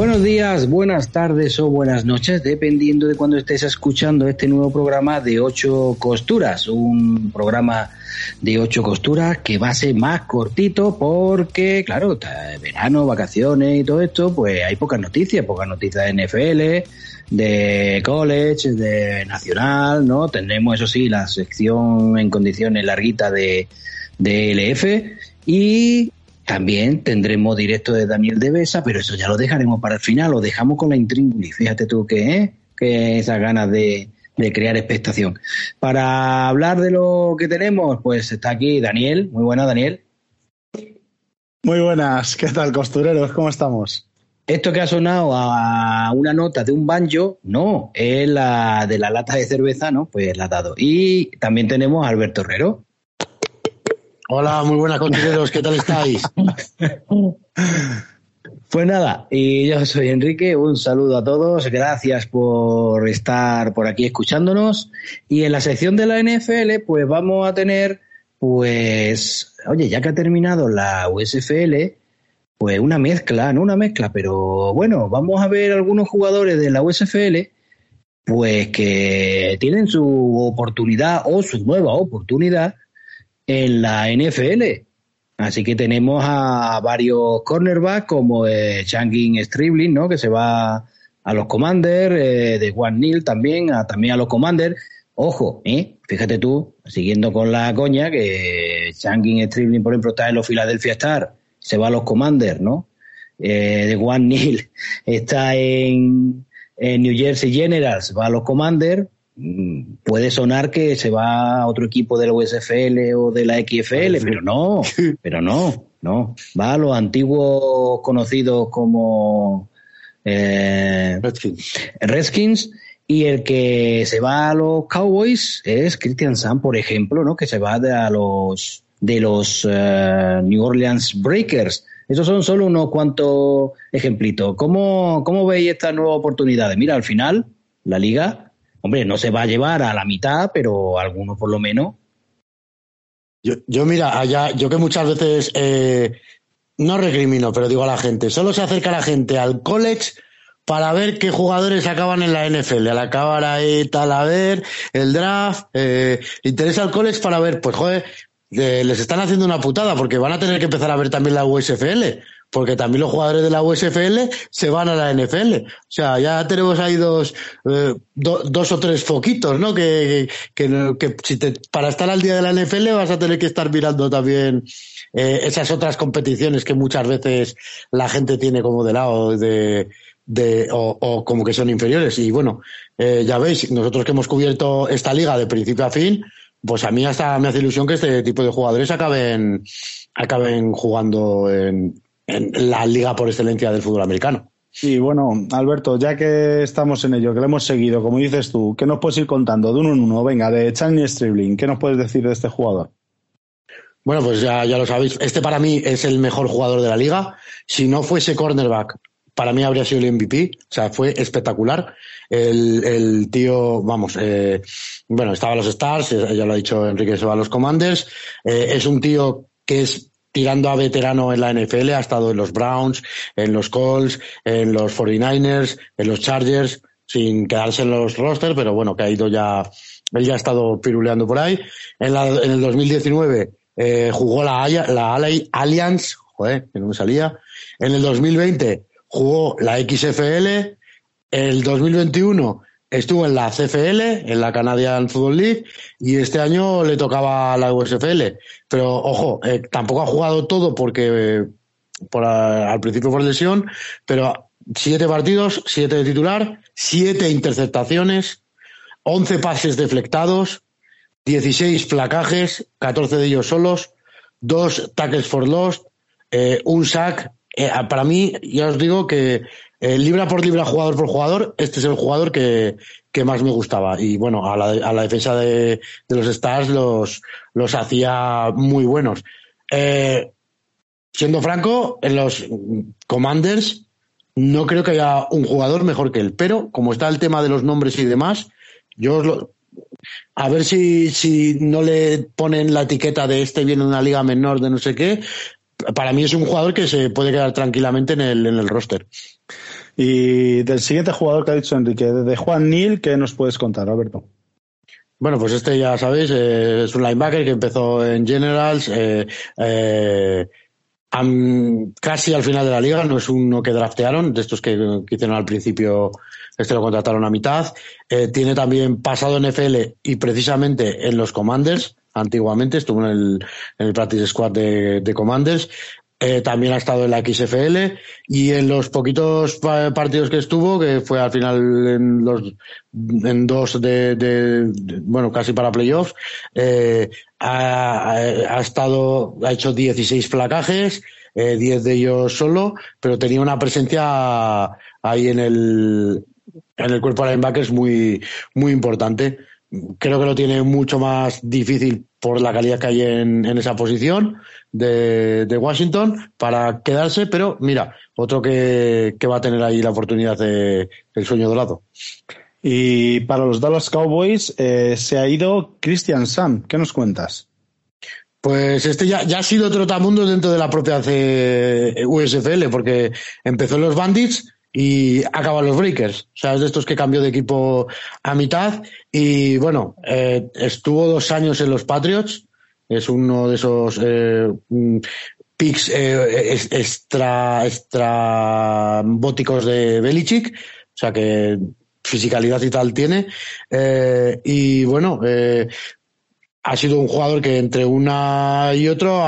Buenos días, buenas tardes o buenas noches, dependiendo de cuando estés escuchando este nuevo programa de ocho costuras, un programa de ocho costuras que va a ser más cortito porque, claro, verano, vacaciones y todo esto, pues hay pocas noticias, pocas noticias de NFL, de college, de nacional, ¿no? Tendremos, eso sí, la sección en condiciones larguita de, de LF y también tendremos directo de Daniel de Besa, pero eso ya lo dejaremos para el final, lo dejamos con la intríngulis. Fíjate tú que, ¿eh? que esas ganas de, de crear expectación. Para hablar de lo que tenemos, pues está aquí Daniel. Muy buena, Daniel. Muy buenas, ¿qué tal, costureros? ¿Cómo estamos? Esto que ha sonado a una nota de un banjo, no, es la de la lata de cerveza, ¿no? Pues la ha dado. Y también tenemos a Alberto Herrero. Hola, muy buenas costureros, ¿qué tal estáis? Pues nada, y yo soy Enrique, un saludo a todos, gracias por estar por aquí escuchándonos. Y en la sección de la NFL, pues vamos a tener, pues, oye, ya que ha terminado la USFL, pues una mezcla, no una mezcla, pero bueno, vamos a ver algunos jugadores de la USFL, pues que tienen su oportunidad o su nueva oportunidad en la NFL. Así que tenemos a varios cornerbacks como eh, Changin Stribling, ¿no? Que se va a los Commanders, eh, de Juan Neal también, a, también a los Commanders. Ojo, ¿eh? Fíjate tú, siguiendo con la coña, que Changin Stribling, por ejemplo, está en los Philadelphia Stars, se va a los Commanders, ¿no? Eh, de Juan Neal está en, en New Jersey Generals, va a los Commanders, Mm, puede sonar que se va a otro equipo de la USFL o de la XFL, pero no, pero no, no. Va a los antiguos conocidos como eh, Redskins. y el que se va a los Cowboys es Christian Sam, por ejemplo, ¿no? Que se va de a los de los eh, New Orleans Breakers. Esos son solo unos cuantos ejemplitos. ¿Cómo, ¿Cómo veis estas nuevas oportunidades? Mira, al final, la liga Hombre, no se va a llevar a la mitad, pero algunos por lo menos. Yo, yo mira, allá, yo que muchas veces eh, no recrimino, pero digo a la gente, solo se acerca la gente al college para ver qué jugadores acaban en la NFL, al acabar ahí tal a ver, el draft, eh, interesa al college para ver, pues joder, les están haciendo una putada porque van a tener que empezar a ver también la USFL, porque también los jugadores de la USFL se van a la NFL. O sea, ya tenemos ahí dos, eh, dos o tres foquitos, ¿no? Que, que, que si te, para estar al día de la NFL vas a tener que estar mirando también eh, esas otras competiciones que muchas veces la gente tiene como de lado de, de o, o como que son inferiores. Y bueno, eh, ya veis, nosotros que hemos cubierto esta liga de principio a fin, pues a mí hasta me hace ilusión que este tipo de jugadores acaben, acaben jugando en, en la liga por excelencia del fútbol americano. Sí, bueno, Alberto, ya que estamos en ello, que lo hemos seguido, como dices tú, ¿qué nos puedes ir contando de uno en uno? Venga, de Channing Stribling, ¿qué nos puedes decir de este jugador? Bueno, pues ya, ya lo sabéis. Este para mí es el mejor jugador de la liga. Si no fuese cornerback, para mí habría sido el MVP. O sea, fue espectacular. El, el tío, vamos, eh, bueno, estaba en los Stars, ya lo ha dicho Enrique, se va a los Commanders. Eh, es un tío que es tirando a veterano en la NFL, ha estado en los Browns, en los Colts, en los 49ers, en los Chargers, sin quedarse en los rosters, pero bueno, que ha ido ya, él ya ha estado piruleando por ahí. En, la, en el 2019 eh, jugó la, la Alliance, joder, que no me salía. En el 2020 jugó la XFL. El 2021 estuvo en la CFL, en la Canadian Football League, y este año le tocaba la USFL. Pero ojo, eh, tampoco ha jugado todo porque por, al principio por lesión, pero siete partidos, siete de titular, siete interceptaciones, once pases deflectados, dieciséis placajes, catorce de ellos solos, dos tackles for lost, eh, un sack. Eh, para mí, ya os digo que eh, libra por libra, jugador por jugador, este es el jugador que, que más me gustaba. Y bueno, a la, a la defensa de, de, los Stars los, los hacía muy buenos. Eh, siendo franco, en los Commanders no creo que haya un jugador mejor que él, pero como está el tema de los nombres y demás, yo lo, a ver si, si no le ponen la etiqueta de este viene de una liga menor de no sé qué. Para mí es un jugador que se puede quedar tranquilamente en el, en el roster. Y del siguiente jugador que ha dicho Enrique, de Juan Nil, ¿qué nos puedes contar, Alberto? Bueno, pues este ya sabéis, eh, es un linebacker que empezó en Generals, eh, eh, casi al final de la liga, no es uno que draftearon, de estos que, hicieron al principio, este lo contrataron a mitad. tiene también pasado en FL y precisamente en los Commanders, antiguamente, estuvo en el, practice squad de Commanders. Eh, también ha estado en la XFL y en los poquitos partidos que estuvo, que fue al final en los en dos de, bueno casi para playoffs, eh, ha, ha, estado ha hecho 16 placajes, eh, 10 de ellos solo, pero tenía una presencia ahí en el en el cuerpo de linebackers muy muy importante. Creo que lo tiene mucho más difícil por la calidad que hay en, en esa posición de, de, Washington para quedarse, pero mira, otro que, que va a tener ahí la oportunidad de el sueño dorado. Y para los Dallas Cowboys eh, se ha ido Christian Sam. ¿Qué nos cuentas? Pues este ya, ya ha sido trotamundo dentro de la propia USFL, porque empezó en los Bandits y acaba los Breakers. O sea, es de estos que cambió de equipo a mitad. Y bueno, eh, estuvo dos años en los Patriots, es uno de esos eh, mm, picks eh, extra, extra bóticos de Belichick, o sea que fisicalidad y tal tiene. Eh, y bueno, ha sido un jugador que entre una y otro,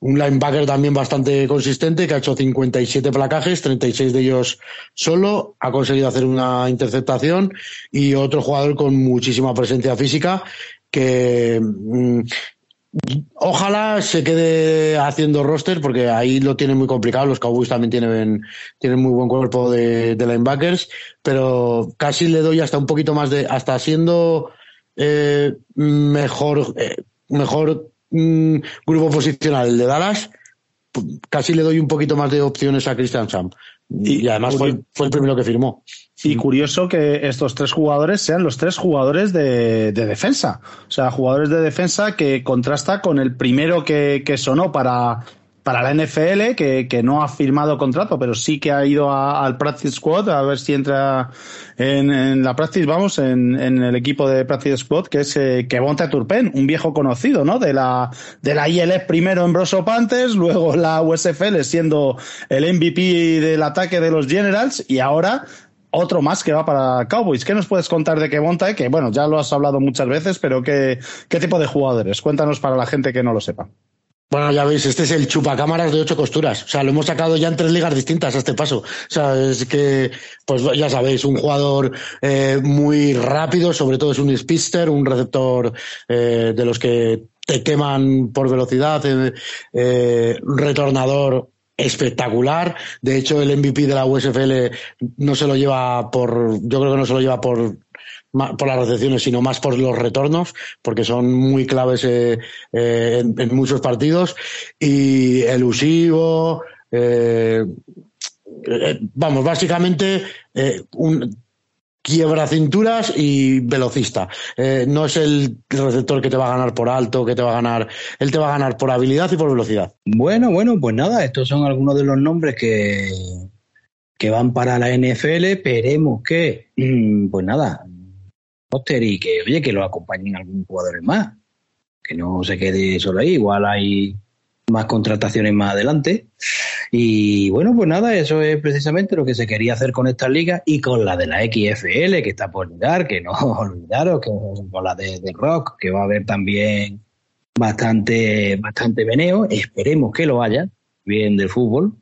un linebacker también bastante consistente, que ha hecho 57 placajes, 36 de ellos solo, ha conseguido hacer una interceptación y otro jugador con muchísima presencia física que mm, Ojalá se quede haciendo roster porque ahí lo tienen muy complicado. Los Cowboys también tienen, tienen muy buen cuerpo de, de linebackers, pero casi le doy hasta un poquito más de, hasta siendo eh, mejor, eh, mejor mm, grupo posicional de Dallas, casi le doy un poquito más de opciones a Christian Sam. Y, además fue, fue el primero que firmó. Y curioso que estos tres jugadores sean los tres jugadores de, de, defensa. O sea, jugadores de defensa que contrasta con el primero que, que sonó para, para la NFL, que, que, no ha firmado contrato, pero sí que ha ido a, al Practice Squad a ver si entra en, en la Practice, vamos, en, en, el equipo de Practice Squad, que es eh, Kevonta Turpen, un viejo conocido, ¿no? De la, de la ILF primero en Broso Panthers, luego la USFL siendo el MVP del ataque de los Generals y ahora otro más que va para Cowboys. ¿Qué nos puedes contar de Kevonta? Que bueno, ya lo has hablado muchas veces, pero ¿qué, qué tipo de jugadores? Cuéntanos para la gente que no lo sepa. Bueno, ya veis, este es el chupacámaras de ocho costuras. O sea, lo hemos sacado ya en tres ligas distintas a este paso. O sea, es que, pues ya sabéis, un jugador eh, muy rápido, sobre todo es un speedster, un receptor eh, de los que te queman por velocidad, eh, eh retornador espectacular. De hecho, el MVP de la USFL no se lo lleva por, yo creo que no se lo lleva por por las recepciones, sino más por los retornos, porque son muy claves eh, eh, en, muchos partidos. Y elusivo, eh, vamos, básicamente un, quiebra cinturas y velocista. No es el receptor que te va a ganar por alto, que te va a ganar, él te va a ganar por habilidad y por velocidad. Bueno, bueno, pues nada, estos son algunos de los nombres que, que van para la NFL. Esperemos que, mm, pues nada, y que, oye, que lo acompañen algún jugador más. Que no se quede solo ahí. Igual hay más contrataciones más adelante. Y bueno, pues nada, eso es precisamente lo que se quería hacer con esta liga y con la de la XFL, que está por llegar, que no olvidaros, que con la de, de, Rock, que va a haber también bastante, bastante veneo. Esperemos que lo haya, bien del fútbol.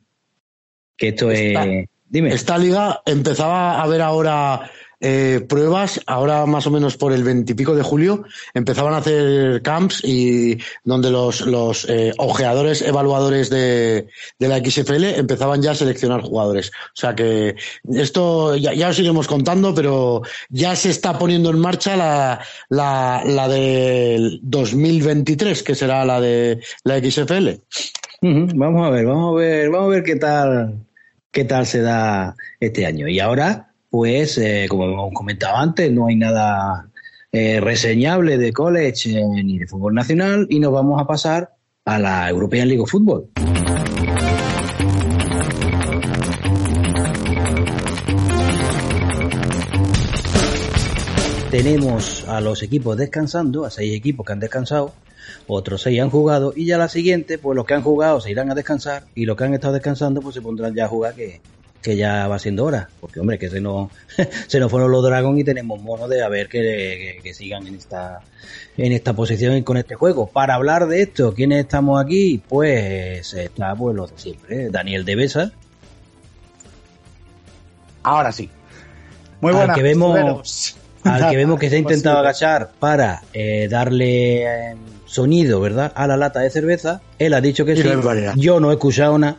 Que esto es. Dime. Esta liga empezaba a ver ahora eh, pruebas, ahora más o menos por el veintipico de julio, empezaban a hacer camps y donde los, los eh, ojeadores evaluadores de, de, la XFL empezaban ya a seleccionar jugadores. O sea que esto ya, ya os iremos contando, pero ya se está poniendo en marcha la, la, la del 2023, que será la de la XFL. Vamos a ver, vamos a ver, vamos a ver qué tal, qué tal se da este año. Y ahora pues eh, como comentaba antes, no hay nada eh, reseñable de college eh, ni de fútbol nacional y nos vamos a pasar a la European League of Football. Tenemos a los equipos descansando, a seis equipos que han descansado, otros seis han jugado y ya la siguiente, pues los que han jugado se irán a descansar y los que han estado descansando pues se pondrán ya a jugar que que ya va siendo hora, porque hombre, que se nos, se nos fueron los Dragons y tenemos mono de a ver que, que, sigan en esta, en esta posición y con este juego. Para hablar de esto, ¿quiénes estamos aquí? Pues está pues lo de siempre, ¿eh? Daniel de Besa. Ahora sí. Muy buenas. Al que vemos, al que vemos que se ha intentado agachar para eh, darle eh, sonido, ¿verdad? A la lata de cerveza. Él ha dicho que sí. Yo no he escuchado nada.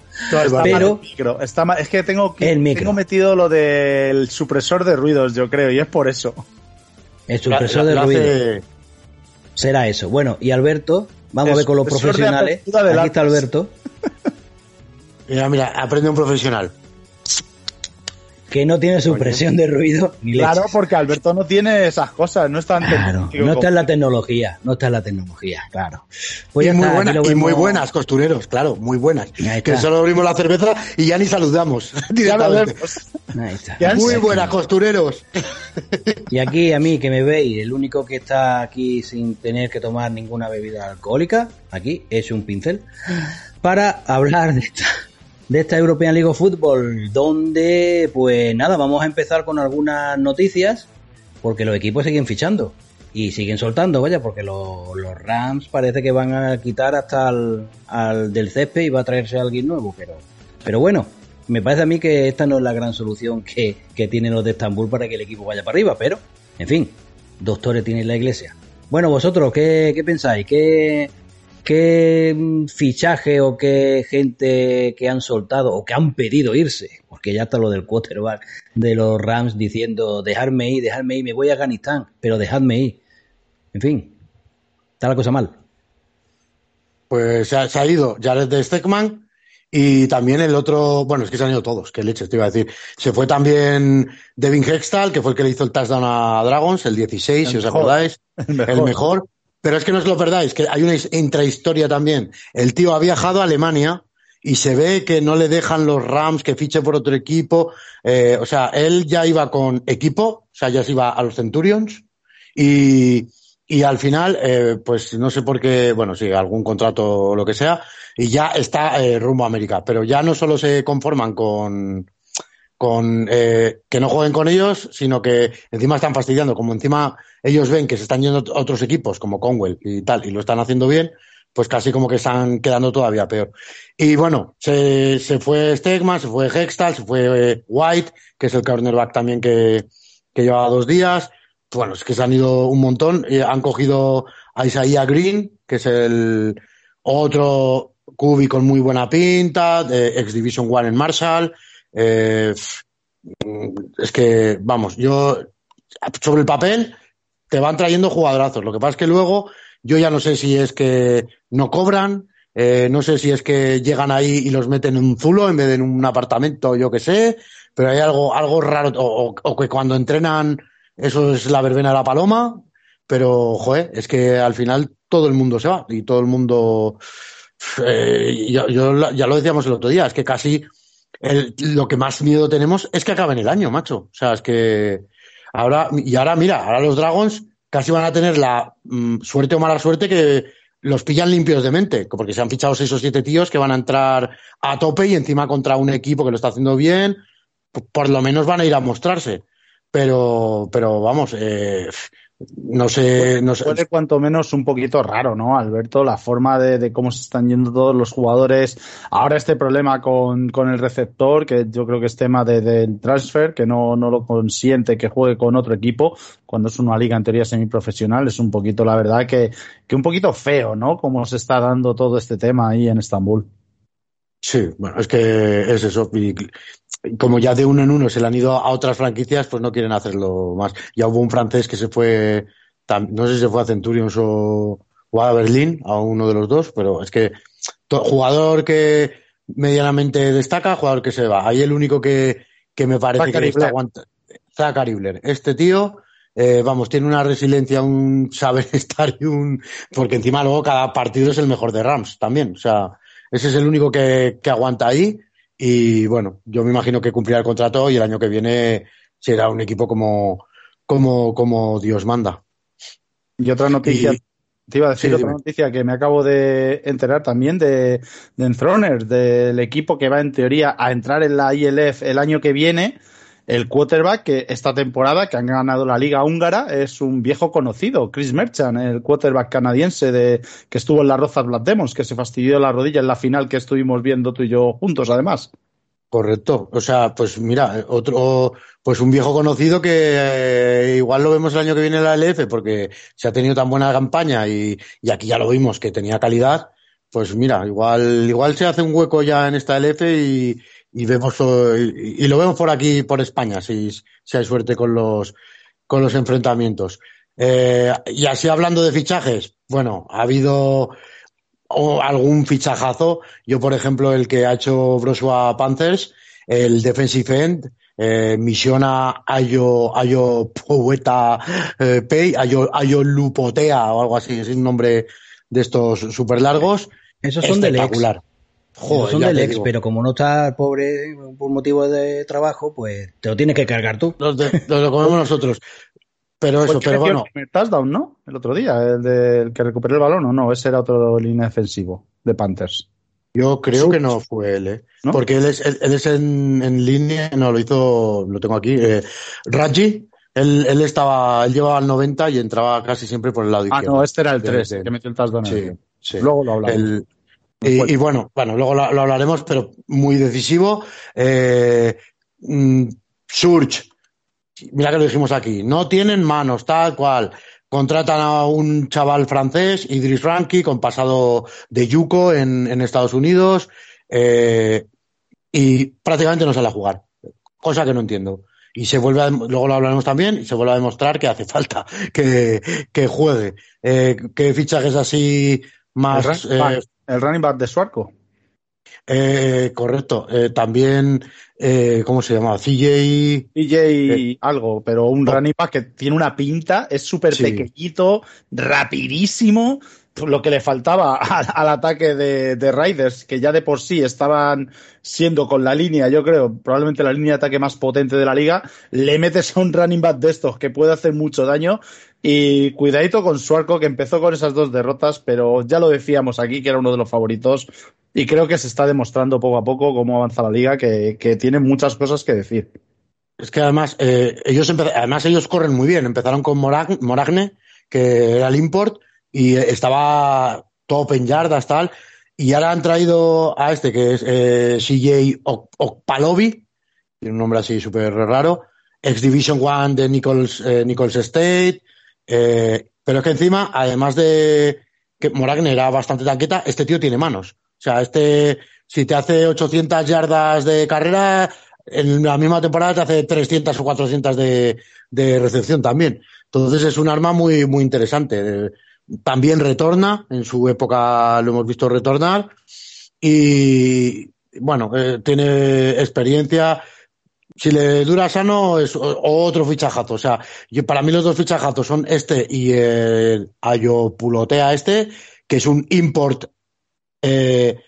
pero Está es que tengo, tengo metido lo del supresor de ruidos, yo creo, y es por eso. El supresor de ruidos. Será eso. Bueno, y Alberto, vamos a ver con los profesionales. Aquí está Alberto. mira, mira, aprende un profesional que no tiene supresión de ruido. claro, porque Alberto no tiene esas cosas, no está, no está en la tecnología, no está en la tecnología, claro. Pues y, muy, y muy buenas, costureros, claro, muy buenas. Que solo abrimos la cerveza y ya ni saludamos. Muy buenas, costureros. Y aquí a mí que me veis, el único que está aquí sin tener que tomar ninguna bebida alcohólica, aquí es un pincel, para hablar de esta de esta European League of Football, donde, pues nada, vamos a empezar con algunas noticias, porque los equipos siguen fichando y siguen soltando, vaya, porque los, Rams parece que van a quitar hasta al, del césped y va a traerse a alguien nuevo, pero, pero bueno, me parece a mí que esta no es la gran solución que, que tienen los de Estambul para que el equipo vaya para arriba, pero, en fin, doctores tiene la iglesia. Bueno, vosotros, ¿qué, qué pensáis? ¿Qué, qué mm, fichaje o qué gente que han soltado o que han pedido irse, porque ya está lo del quarterback de los Rams diciendo dejarme ir, dejarme ir, me voy a Afganistán, pero dejadme ir. En fin, está la cosa mal. Pues se ha, ido Jared de Steckman y también el otro, bueno, es que se han ido todos, qué leche te iba a decir. Se fue también Devin Hextal, que fue el que le hizo el touchdown a Dragons, el 16, si os acordáis, el mejor. Pero es que no os lo perdáis, que hay una intrahistoria también. El tío ha viajado a Alemania y se ve que no le dejan los Rams que fiche por otro equipo. Eh, o sea, él ya iba con equipo, o sea, ya se iba a los Centurions y, y al final, eh, pues no sé por qué, bueno, sí, algún contrato o lo que sea, y ya está eh, rumbo a América. Pero ya no solo se conforman con, con eh, que no jueguen con ellos, sino que encima están fastidiando, como encima ellos ven que se están yendo otros equipos como Conwell y tal, y lo están haciendo bien, pues casi como que están quedando todavía peor. Y bueno, se, se fue Stegman, se fue Hextal, se fue eh, White, que es el cornerback también que, que llevaba dos días. Bueno, es que se han ido un montón. y han cogido a Isaiah Green, que es el otro cubi con muy buena pinta, de ex Division One en Marshall. Eh, es que, vamos, yo, sobre el papel, te van trayendo jugadorazos. Lo que pasa es que luego, yo ya no sé si es que no cobran, eh, no sé si es que llegan ahí y los meten en un zulo en vez de en un apartamento, yo que sé, pero hay algo, algo raro, o, que cuando entrenan, eso es la verbena de la paloma, pero, joder, es que al final todo el mundo se va y todo el mundo, eh, yo, ya lo decíamos el otro día, es que casi lo que más miedo tenemos es que acaben el año, macho. O sea, es que ahora, y ahora mira, ahora los Dragons casi van a tener la mm, suerte o mala suerte que los pillan limpios de mente, porque se han fichado seis o siete tíos que van a entrar a tope y encima contra un equipo que lo está haciendo bien, por lo menos van a ir a mostrarse. Pero, pero vamos, eh, no sé, no sé. Puede cuanto menos un poquito raro, ¿no, Alberto? La forma de, cómo se están yendo todos los jugadores. Ahora este problema con, con el receptor, que yo creo que es tema del de, transfer, que no, no lo consiente que juegue con otro equipo, cuando es una liga en teoría semiprofesional, es un poquito, la verdad, que, que un poquito feo, ¿no? Cómo se está dando todo este tema ahí en Estambul. Sí, bueno, es que es eso. Y como ya de uno en uno se le han ido a otras franquicias, pues no quieren hacerlo más. Ya hubo un francés que se fue, no sé si se fue a Centurions o, a Berlín, a uno de los dos, pero es que jugador que medianamente destaca, jugador que se va. Ahí el único que, que me parece que está aguantando. Zachary Blair. Este tío, eh, vamos, tiene una resiliencia, un saber estar y un. Porque encima luego cada partido es el mejor de Rams también. O sea, ese es el único que, que aguanta ahí. Y bueno, yo me imagino que cumplirá el contrato y el año que viene será un equipo como, como, como Dios manda. Y otra noticia, te iba a decir otra noticia que me acabo de enterar también de, de Enthroners, del equipo que va en teoría a entrar en la ILF el año que viene. El quarterback que esta temporada que han ganado la liga húngara es un viejo conocido, Chris Merchant, el quarterback canadiense de que estuvo en la Rozas Black Demons, que se fastidió la rodilla en la final que estuvimos viendo tú y yo juntos, además. Correcto. O sea, pues mira, otro, pues un viejo conocido que eh, igual lo vemos el año que viene en la LF porque se ha tenido tan buena campaña y, y, aquí ya lo vimos que tenía calidad. Pues mira, igual, igual se hace un hueco ya en esta LF y, y vemos y, y, lo vemos por aquí, por España, si, si hay suerte con los, con los enfrentamientos. Eh, y así hablando de fichajes, bueno, ha habido o algún fichajazo. Yo, por ejemplo, el que ha hecho Brosua Panthers, el defensive end, eh, misiona Ayo, Ayo Poeta eh, Pay, Ayo, Ayo Lupotea o algo así, es un nombre de estos súper largos. Esos son del ex. Joder, son del ex, pero como no está pobre por motivo de trabajo, pues te lo tienes que cargar tú. Los, de, los lo comemos nosotros. Pero eso, pero bueno. El touchdown, ¿no? El otro día, el, del que recuperó el balón, o no, ese era otro línea defensivo de Panthers. Yo creo que no fue él, ¿eh? ¿No? Porque él es, él, él es en, en, línea, no, lo hizo, lo tengo aquí, eh, Raji, él, él estaba, él llevaba al 90 y entraba casi siempre por el lado ah, izquierdo. Ah, no, este era el 3, de, que metió el touchdown. Sí, sí. Luego lo hablamos. El, y, y, bueno, bueno, luego lo, lo, hablaremos, pero muy decisivo. Eh, mm, Surge, mira que lo dijimos aquí, no tienen manos, tal cual. Contratan a un chaval francés, Idris Ranky, con pasado de Yuko en, en Estados Unidos, eh, y prácticamente no sale a jugar, cosa que no entiendo. Y se vuelve a, luego lo hablaremos también, y se vuelve a demostrar que hace falta que, que juegue. Eh, ¿Qué fichajes así más? Eh, el running back de Suarco. Eh, correcto. Eh, también, eh, ¿cómo se llama? CJ. CJ algo, pero un oh. running back que tiene una pinta, es súper sí. pequeñito, rapidísimo. Lo que le faltaba al, al ataque de, de, Raiders, que ya de por sí estaban siendo con la línea, yo creo, probablemente la línea de ataque más potente de la liga, le metes a un running back de estos que puede hacer mucho daño. Y cuidadito con Suarco, que empezó con esas dos derrotas, pero ya lo decíamos aquí, que era uno de los favoritos y creo que se está demostrando poco a poco cómo avanza la liga, que, tiene muchas cosas que decir. Es que además, eh, ellos además ellos corren muy bien. Empezaron con Morag Moragne, que era el import, y estaba top en yardas, tal. Y ahora han traído a este, que es eh, CJ Okpalovi, tiene un nombre así súper raro, ex Division One de Nichols, eh, Nichols State. Eh, pero es que encima, además de que Moragne era bastante tanqueta, este tío tiene manos. O sea, este, si te hace 800 yardas de carrera, en la misma temporada te hace 300 o 400 de, de recepción también. Entonces es un arma muy, muy interesante. También retorna, en su época lo hemos visto retornar. Y bueno, eh, tiene experiencia. Si le dura sano, es otro fichajazo. O sea, para mí los dos fichajazos son este y el Ayopulotea este, que es un import eh,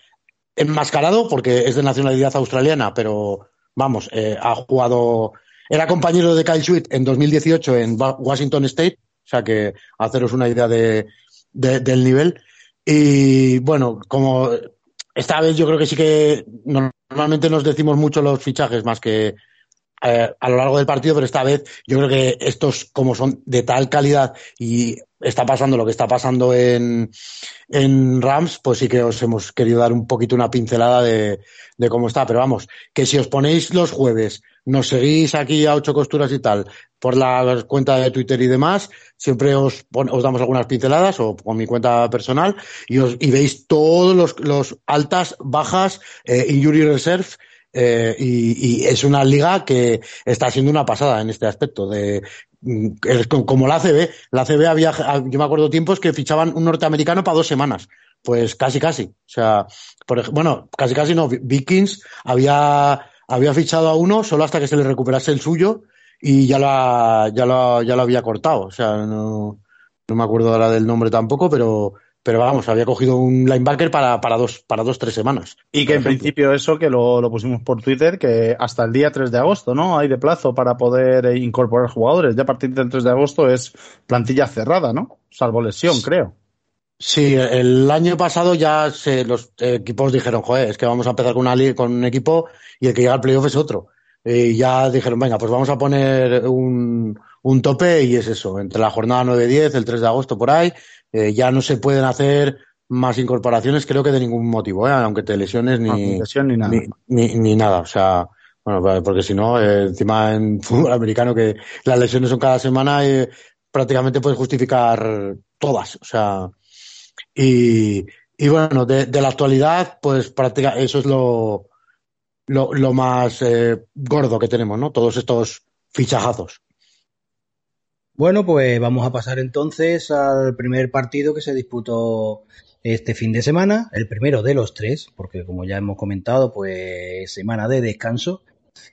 enmascarado porque es de nacionalidad australiana, pero vamos, eh, ha jugado, era compañero de Kyle Sweet en 2018 en Washington State, o sea que haceros una idea de, de, del nivel. Y bueno, como esta vez yo creo que sí que normalmente nos decimos mucho los fichajes más que eh, a lo largo del partido, pero esta vez yo creo que estos, como son de tal calidad y está pasando lo que está pasando en, en Rams, pues sí que os hemos querido dar un poquito una pincelada de, de cómo está. Pero vamos, que si os ponéis los jueves, nos seguís aquí a ocho costuras y tal, por la cuenta de Twitter y demás, siempre os, os damos algunas pinceladas o con mi cuenta personal y, os, y veis todos los, los altas, bajas, eh, injury reserve eh, y, y, es una liga que está siendo una pasada en este aspecto de como la ACB, la ACB había, yo me acuerdo tiempos que fichaban un norteamericano para dos semanas. Pues casi, casi. O sea, por, bueno, casi, casi no. Vikings había, había fichado a uno solo hasta que se le recuperase el suyo y ya lo, ya lo, ya lo había cortado. O sea, no, no me acuerdo ahora del nombre tampoco, pero, pero vamos, había cogido un linebacker para, para dos, para dos, tres semanas. Y que en principio eso, que lo, lo, pusimos por Twitter, que hasta el día 3 de agosto, ¿no? Hay de plazo para poder eh, incorporar jugadores. Ya a partir del 3 de agosto es plantilla cerrada, ¿no? Salvo lesión, creo. Sí, el año pasado ya se, los equipos dijeron, joder, es que vamos a empezar con, una, con un equipo y el que llega al playoff es otro. Y ya dijeron, venga, pues vamos a poner un, un tope y es eso, entre la jornada 9-10, el 3 de agosto por ahí, eh, ya no se pueden hacer más incorporaciones, creo que de ningún motivo, ¿eh? aunque te lesiones ni, ni, lesión, ni, nada. Ni, ni, nada. O sea, bueno, porque si no, eh, encima en fútbol americano que las lesiones son cada semana, eh, prácticamente puedes justificar todas. O sea, y, y bueno, de, de, la actualidad, pues práctica, eso es lo, lo, lo más eh, gordo que tenemos, ¿no? Todos estos fichajazos. Bueno, pues vamos a pasar entonces al primer partido que se disputó este fin de semana, el primero de los tres, porque como ya hemos comentado, pues semana de descanso,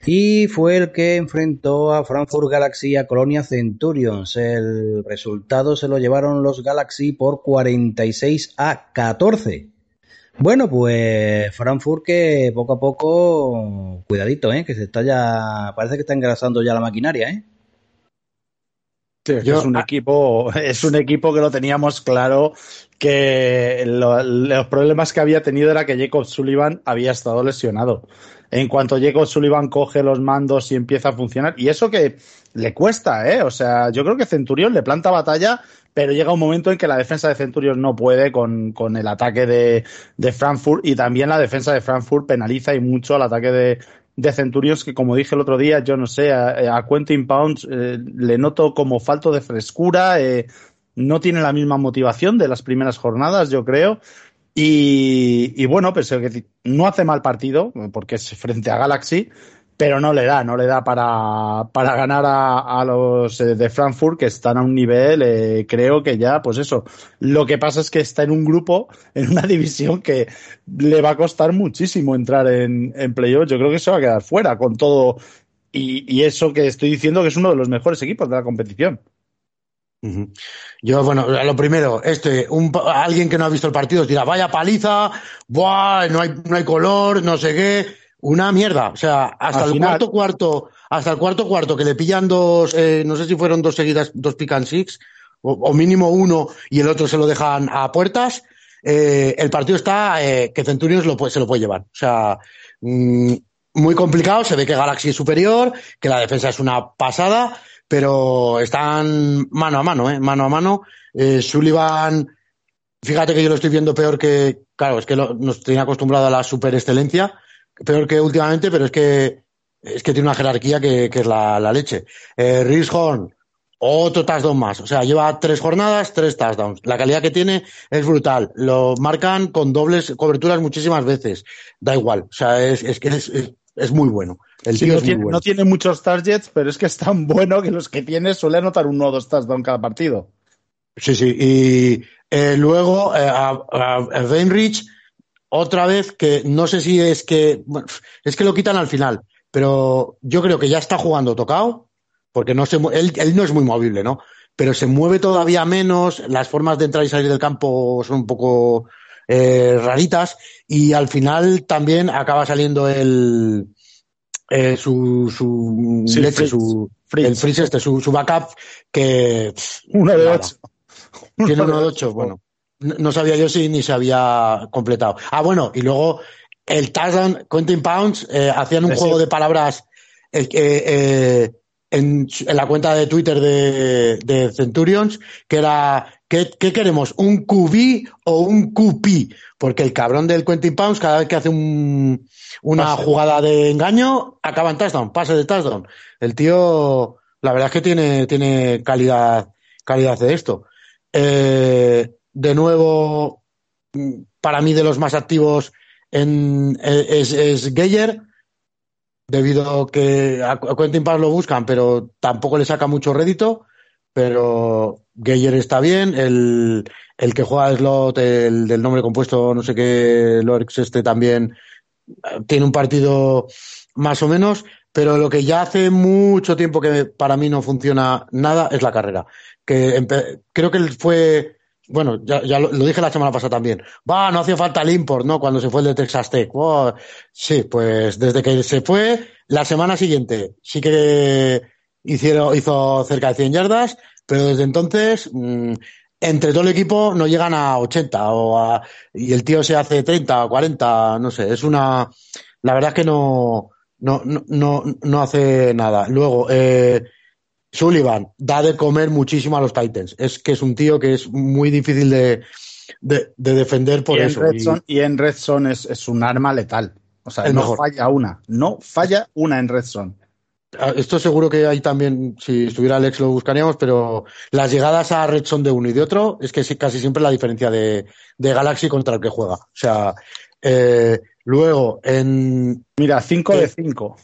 y fue el que enfrentó a Frankfurt Galaxy a Colonia Centurions. El resultado se lo llevaron los Galaxy por 46 a 14. Bueno, pues Frankfurt que poco a poco, cuidadito, ¿eh? que se está ya, parece que está engrasando ya la maquinaria, ¿eh? Sí, Yo, es un equipo, es un equipo que lo teníamos claro que lo, los problemas que había tenido era que Jacob Sullivan había estado lesionado. En cuanto Jacob Sullivan coge los mandos y empieza a funcionar, y eso que le cuesta, ¿eh? O sea, yo creo que Centurión le planta batalla, pero llega un momento en que la defensa de Centurión no puede con, con el ataque de, de, Frankfurt y también la defensa de Frankfurt penaliza y mucho al ataque de, de Centurions que como dije el otro día, yo no sé, a, Quentin Pounds eh, le noto como falto de frescura, eh, no tiene la misma motivación de las primeras jornadas, yo creo. Y, y bueno, pues no hace mal partido, porque es frente a Galaxy, pero no le da, no le da para, para ganar a, a los eh, de Frankfurt que están a un nivel, eh, creo que ya, pues eso. Lo que pasa es que está en un grupo, en una división que le va a costar muchísimo entrar en, en playoff. Yo creo que se va a quedar fuera con todo y, y eso que estoy diciendo que es uno de los mejores equipos de la competición. Yo, bueno, lo primero, este, un, alguien que no ha visto el partido dirá, vaya paliza, buah, no hay, no hay color, no sé qué una mierda. O sea, hasta Al el final... cuarto cuarto, hasta el cuarto cuarto que le pillan dos, eh, no sé si fueron dos seguidas, dos pick and six, o, o, mínimo uno y el otro se lo dejan a puertas. Eh, el partido está eh, que Centurions lo puede, se lo puede llevar. O sea, mmm, muy complicado. Se ve que Galaxy es superior, que la defensa es una pasada, pero están mano a mano, ¿eh? mano a mano. Eh, Sullivan, fíjate que yo lo estoy viendo peor que, claro, es que lo, nos tenía acostumbrado a la super excelencia peor que últimamente, pero es que es que tiene una jerarquía que, que es la, la leche. Eh, Rhys Horn, otro touchdown más. O sea, lleva tres jornadas, tres touchdowns. La calidad que tiene es brutal. Lo marcan con dobles coberturas muchísimas veces. Da igual. O sea, es, es que es, es, es muy bueno. El sí, tío no, es muy tiene, bueno. no tiene muchos targets, pero es que es tan bueno que los que tiene suele anotar uno o dos touchdowns cada partido. Sí, sí. Y eh, luego eh, a, a, a Weinrich, otra vez que no sé si es que bueno, es que lo quitan al final, pero yo creo que ya está jugando tocado, porque no se él, él no es muy movible, ¿no? Pero se mueve todavía menos, las formas de entrar y salir del campo son un poco eh, raritas y al final también acaba saliendo el eh, su su Sí, leche, su Fritz. el Fritz este, su, su backup que Uno de nada. ocho. tiene uno de ocho, bueno. No sabía yo si ni se había completado. Ah, bueno, y luego el touchdown, Quentin Pounds, eh, hacían un Sí. juego de palabras que, eh, en, en la cuenta de Twitter de, de Centurions, que era, ¿qué, qué queremos? ¿Un QB o un QP? Porque el cabrón del Quentin Pounds, cada vez que hace un, una Pase. jugada de engaño, acaba en touchdown, pase de touchdown. El tío, la verdad es que tiene, tiene calidad, calidad de esto. Eh, de nuevo, mm, para mí de los más activos en, es, es Geyer, debido a que a Quentin Paz lo buscan, pero tampoco le saca mucho rédito. Pero Geyer está bien, el, el que juega slot, el del nombre compuesto, no sé qué, Lorx este también eh, tiene un partido más o menos, pero lo que ya hace mucho tiempo que para mí no funciona nada es la carrera. Que creo que fue bueno, ya, ya lo, dije la semana pasada también. Va, no hacía falta el import, ¿no? Cuando se fue el de Texas Tech. Oh, sí, pues desde que se fue, la semana siguiente sí que hicieron, hizo cerca de 100 yardas, pero desde entonces, mmm, entre todo el equipo no llegan a 80 o a, y el tío se hace 30 o 40, no sé, es una, la verdad es que no, no, no, no hace nada. Luego, eh, Sullivan da de comer muchísimo a los Titans. Es que es un tío que es muy difícil de, de, de defender por y eso. Zone, y... y, en Red Zone es, es, un arma letal. O sea, El no mejor. falla una. No falla una en Red Zone. Ah, Esto seguro que hay también, si estuviera Alex lo buscaríamos, pero las llegadas a Red Zone de uno y de otro es que es casi siempre la diferencia de, de Galaxy contra el que juega. O sea, eh, luego en... Mira, 5 de 5.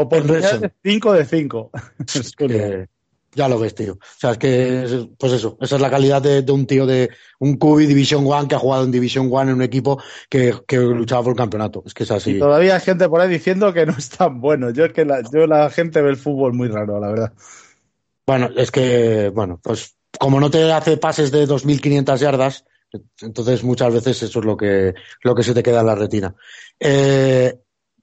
Oportunidades 5 de 5. Es que ya lo ves, tío. O sea, es que, pues eso, esa es la calidad de, de un tío de un QB Division One que ha jugado en Division One en un equipo que, que, luchaba por el campeonato. Es que es así. Y todavía hay gente por ahí diciendo que no es tan bueno. Yo es que la, yo la gente ve el fútbol muy raro, la verdad. Bueno, es que, bueno, pues como no te hace pases de 2.500 yardas, entonces muchas veces eso es lo que, lo que se te queda en la retina. Eh,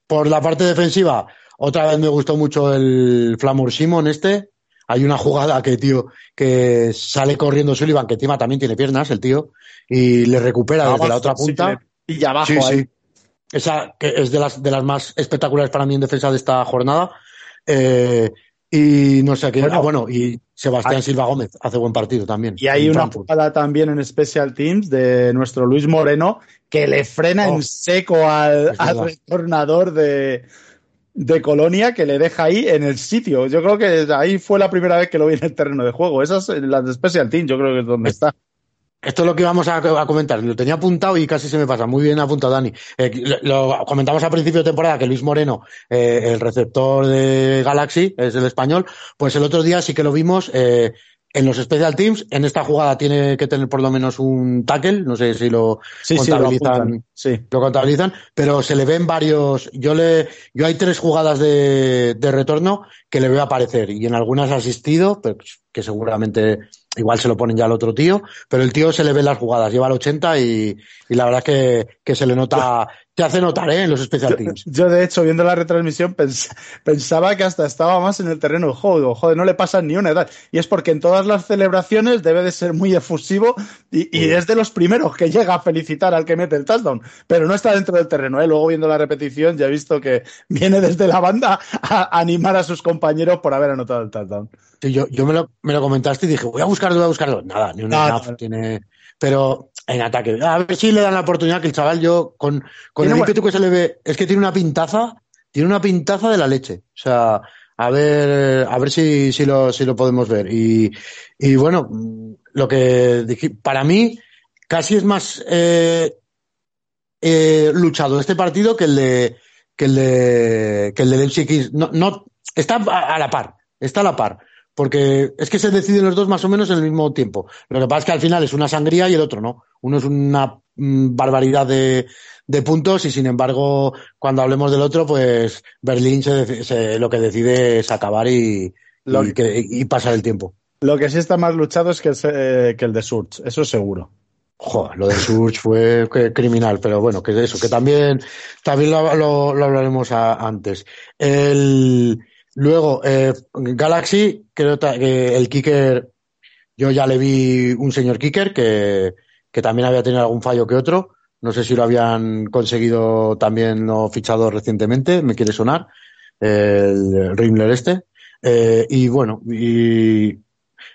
por la parte defensiva, otra vez me gustó mucho el Flamur Simon este. Hay una jugada que, tío, que sale corriendo Sullivan, que encima también tiene piernas, el tío, y le recupera Abajo, desde la otra punta. Sí, y abajo sí, ahí. sí. Esa que es de las, de las más espectaculares para mí en defensa de esta jornada. Eh, y no sé qué. Bueno, ah, bueno y Sebastián hay, Silva Gómez hace buen partido también. Y hay una Frankfurt. jugada también en Special Teams de nuestro Luis Moreno que le frena oh, en seco al, al retornador de, de Colonia que le deja ahí en el sitio. Yo creo que ahí fue la primera vez que lo vi en el terreno de juego. Esas, las de Special Team, yo creo que es donde está. Esto es lo que vamos a, comentar. Lo tenía apuntado y casi se me pasa. Muy bien apuntado, Dani. Eh, lo, lo, comentamos a principio de temporada que Luis Moreno, eh, el receptor de Galaxy, es el español. Pues el otro día sí que lo vimos. Eh, en los Special Teams, en esta jugada tiene que tener por lo menos un tackle, no sé si lo sí, contabilizan, sí, lo, sí. lo, contabilizan, pero se le ven varios, yo le, yo hay tres jugadas de, de retorno que le veo aparecer y en algunas ha asistido, pero que seguramente igual se lo ponen ya al otro tío, pero el tío se le ven las jugadas, lleva el 80 y, y la verdad que, que se le nota, te hace notar, ¿eh? En los Special Teams. Yo, yo de hecho, viendo la retransmisión, pens pensaba que hasta estaba más en el terreno de juego. Joder, no le pasa ni una edad. Y es porque en todas las celebraciones debe de ser muy efusivo y, y es de los primeros que llega a felicitar al que mete el touchdown. Pero no está dentro del terreno, ¿eh? Luego viendo la repetición ya he visto que viene desde la banda a animar a sus compañeros por haber anotado el touchdown. Sí, yo, yo me, lo, me lo comentaste y dije, voy a buscarlo, voy a buscarlo. Nada, ni una no. tiene pero en ataque. A ver si le dan la oportunidad que el chaval, yo, con, con el ímpetu que se le ve, es que tiene una pintaza, tiene una pintaza de la leche. O sea, a ver, a ver si, si, lo, si lo podemos ver. Y, y bueno, lo que dije, para mí, casi es más eh, eh, luchado este partido que el de que el de que el de Leipzig. No, no, está a la par, está a la par porque es que se deciden los dos más o menos en el mismo tiempo. Lo que pasa es que al final es una sangría y el otro no. Uno es una mm, barbaridad de, de, puntos y sin embargo, cuando hablemos del otro, pues Berlín se, se, lo que decide es acabar y, lo, y, que, y, pasar el tiempo. Lo que sí está más luchado es que, eh, que el de Surge, eso seguro. Joder, lo de Surge fue criminal, pero bueno, que eso, que también, también lo, lo, lo hablaremos a, antes. El, Luego, eh, Galaxy, creo que el kicker, yo ya le vi un señor kicker que, que también había tenido algún fallo que otro. No sé si lo habían conseguido también no fichado recientemente, me quiere sonar, el Rimler este. Eh, y bueno, y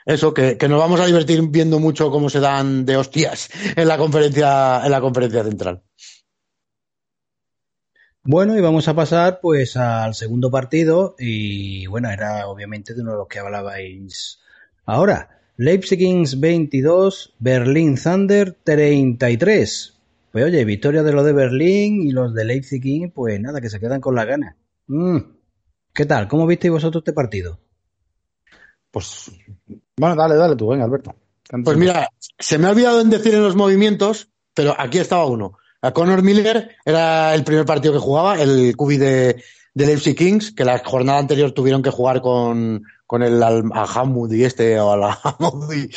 eso, que, que, nos vamos a divertir viendo mucho cómo se dan de hostias en la conferencia, en la conferencia central. Bueno, y vamos a pasar pues al segundo partido y bueno, era obviamente de uno de los que hablabais ahora. Leipzig Kings 22, Berlín Thunder 33. Pues oye, victoria de los de Berlín y los de Leipzig King, pues nada, que se quedan con la gana. Mm. ¿Qué tal? ¿Cómo visteis vosotros este partido? Pues bueno, dale, dale tú, venga, Alberto. Pues mira, se me ha olvidado en decir en los movimientos, pero aquí estaba uno. A Conor Miller era el primer partido que jugaba, el cubi de, de Leipzig Kings, que la jornada anterior tuvieron que jugar con, con el Alhamudi este o Alhamudi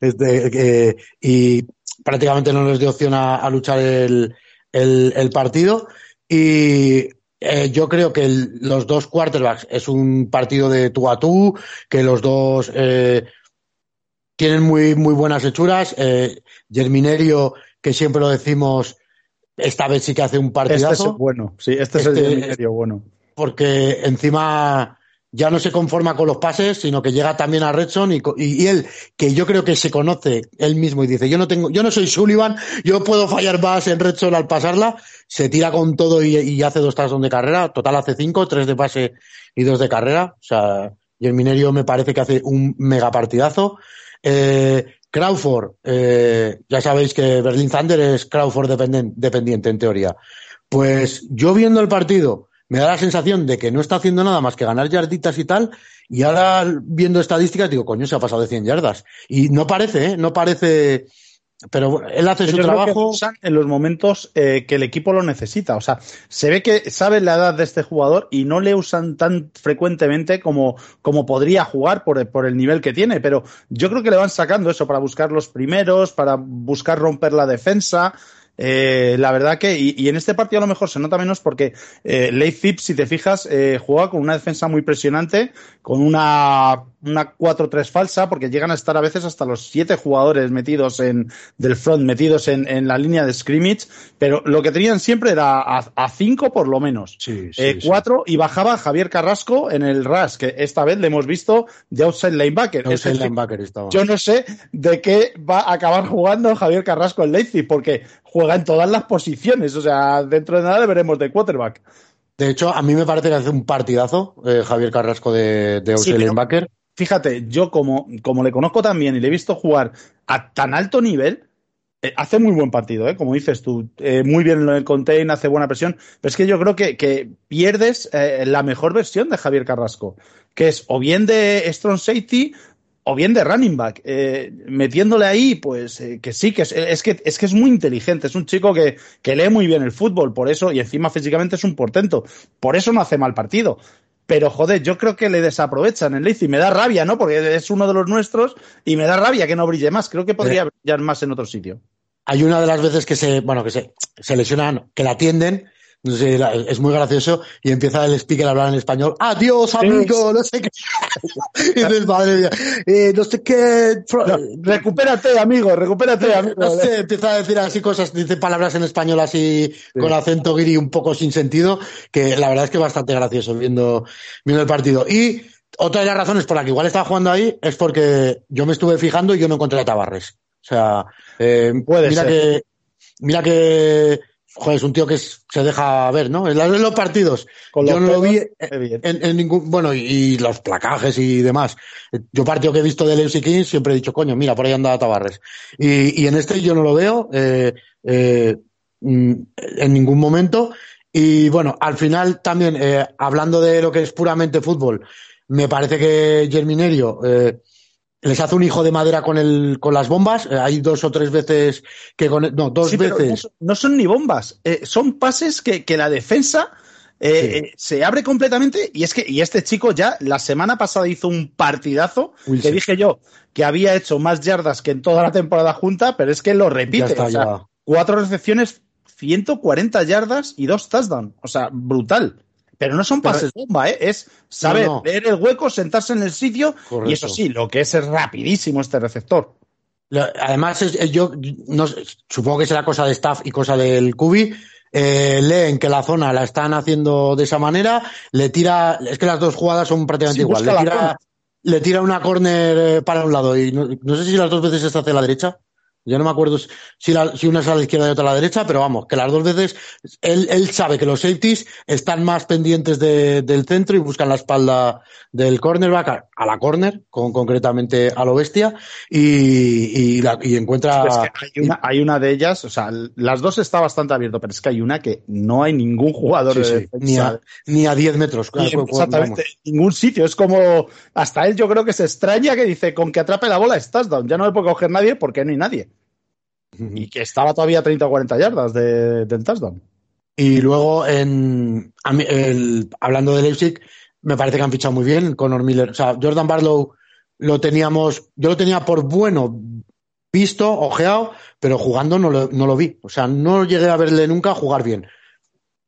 este, y prácticamente no les dio opción a, luchar el, el, partido. Y eh, yo creo que los dos quarterbacks es un partido de tú a tú, que los dos eh, tienen muy, muy buenas hechuras. Eh, Germinerio, que siempre lo decimos, esta vez sí que hace un partidazo. Este es bueno, sí, este, es el este Germinerio bueno. Porque encima ya no se conforma con los pases, sino que llega también a Redson y, y, él, que yo creo que se conoce él mismo y dice, yo no tengo, yo no soy Sullivan, yo puedo fallar más en Redson al pasarla, se tira con todo y, hace dos touchdowns de carrera, total hace cinco, tres de pase y dos de carrera, o sea, y el Minerio me parece que hace un mega partidazo. Eh, Crawford, eh, ya sabéis que Berlin Thunder es Crawford dependiente en teoría. Pues yo viendo el partido, me da la sensación de que no está haciendo nada más que ganar yarditas y tal, y ahora viendo estadísticas digo, coño, se ha pasado de 100 yardas. Y no parece, ¿eh? No parece... Pero él hace su trabajo. en los momentos eh, que el equipo lo necesita. O sea, se ve que sabe la edad de este jugador y no le usan tan frecuentemente como, como podría jugar por, por el nivel que tiene. Pero yo creo que le van sacando eso para buscar los primeros, para buscar romper la defensa. Eh, la verdad que, y, en este partido a lo mejor se nota menos porque eh, Leipzig, si te fijas, eh, juega con una defensa muy presionante, con una una 4-3 falsa, porque llegan a estar a veces hasta los siete jugadores metidos en, del front, metidos en, en la línea de scrimmage, pero lo que tenían siempre era a, cinco por lo menos. Sí, eh, cuatro, y bajaba Javier Carrasco en el RAS, que esta vez le hemos visto de outside linebacker. Outside linebacker estaba. Yo no sé de qué va a acabar jugando Javier Carrasco en Leipzig, porque juega en todas las posiciones, o sea, dentro de nada le veremos de quarterback. De hecho, a mí me parece que hace un partidazo eh, Javier Carrasco de, de outside linebacker fíjate, yo como, como le conozco tan bien y le he visto jugar a tan alto nivel, eh, hace muy buen partido, ¿eh? como dices tú. Eh, muy bien en el contain, hace buena presión. Pero es que yo creo que, que pierdes eh, la mejor versión de Javier Carrasco, que es o bien de Strong Safety o bien de running back. metiéndole ahí, pues que sí, que es, es, que es que es muy inteligente. Es un chico que, que lee muy bien el fútbol, por eso, y encima físicamente es un portento. Por eso no hace mal partido. Pero joder, yo creo que le desaprovechan en Leipzig. Me da rabia, ¿no? Porque es uno de los nuestros y me da rabia que no brille más. Creo que podría eh, brillar más en otro sitio. Hay una de las veces que se, bueno, que se, se lesionan, que la atienden no sé, es muy gracioso y empieza el speaker a hablar en español. Adiós, amigo, no sé qué. y dices, madre mía, eh, no sé qué. recupérate, amigo, recupérate, amigo. No sé, empieza a decir así cosas, dice palabras en español así con acento guiri un poco sin sentido, que la verdad es que es bastante gracioso viendo, viendo el partido. Y otra de las razones por la que igual estaba jugando ahí es porque yo me estuve fijando y yo no encontré a Tabarres. O sea, eh, Puede mira que, mira que joder, es un tío que se deja ver, ¿no? En los partidos. yo no lo vi en, ningún. Bueno, y, los placajes y demás. Yo, partido que he visto de Lewis King, siempre he dicho, coño, mira, por ahí anda Tabarres. Y, y en este yo no lo veo eh, eh, mm, en ningún momento. Y bueno, al final también, eh, hablando de lo que es puramente fútbol, me parece que Germinerio. Les hace un hijo de madera con el con las bombas. Eh, hay dos o tres veces que con no dos veces. No, son ni bombas, eh, son pases que, que la defensa eh, se abre completamente y es que y este chico ya la semana pasada hizo un partidazo que dije yo que había hecho más yardas que en toda la temporada junta, pero es que lo repite. cuatro recepciones, 140 yardas y dos touchdowns. O sea, brutal. Pero no son pases bomba, ¿eh? Es saber ver el hueco, sentarse en el sitio y eso sí, lo que es es rapidísimo este receptor. Además, yo no, supongo que la cosa de staff y cosa del Cubi. Eh, leen que la zona la están haciendo de esa manera, le tira, es que las dos jugadas son prácticamente iguales. Le tira, una corner eh, para un lado y no, no, sé si las dos veces está hacia la derecha. Yo no me acuerdo si, si una es a la izquierda y otra a la derecha, pero vamos, que las dos veces él, él sabe que los safeties están más pendientes del centro y buscan la espalda del cornerback a, la corner, con, concretamente a lo bestia, y, y, encuentra. hay, una, hay una de ellas, o sea, las dos está bastante abierto, pero es que hay una que no hay ningún jugador de Ni a, ni a 10 metros. exactamente, ningún sitio. Es como, hasta él yo creo que se extraña que dice, con que atrape la bola estás down. Ya no le puede coger nadie porque no hay nadie y que estaba todavía a 30 o 40 yardas de, del touchdown. Y luego, en, hablando de Leipzig, me parece que han fichado muy bien. Conor Miller, o sea, Jordan Barlow lo teníamos, yo lo tenía por bueno, visto, ojeado, pero jugando no lo, no lo vi. O sea, no llegué a verle nunca jugar bien.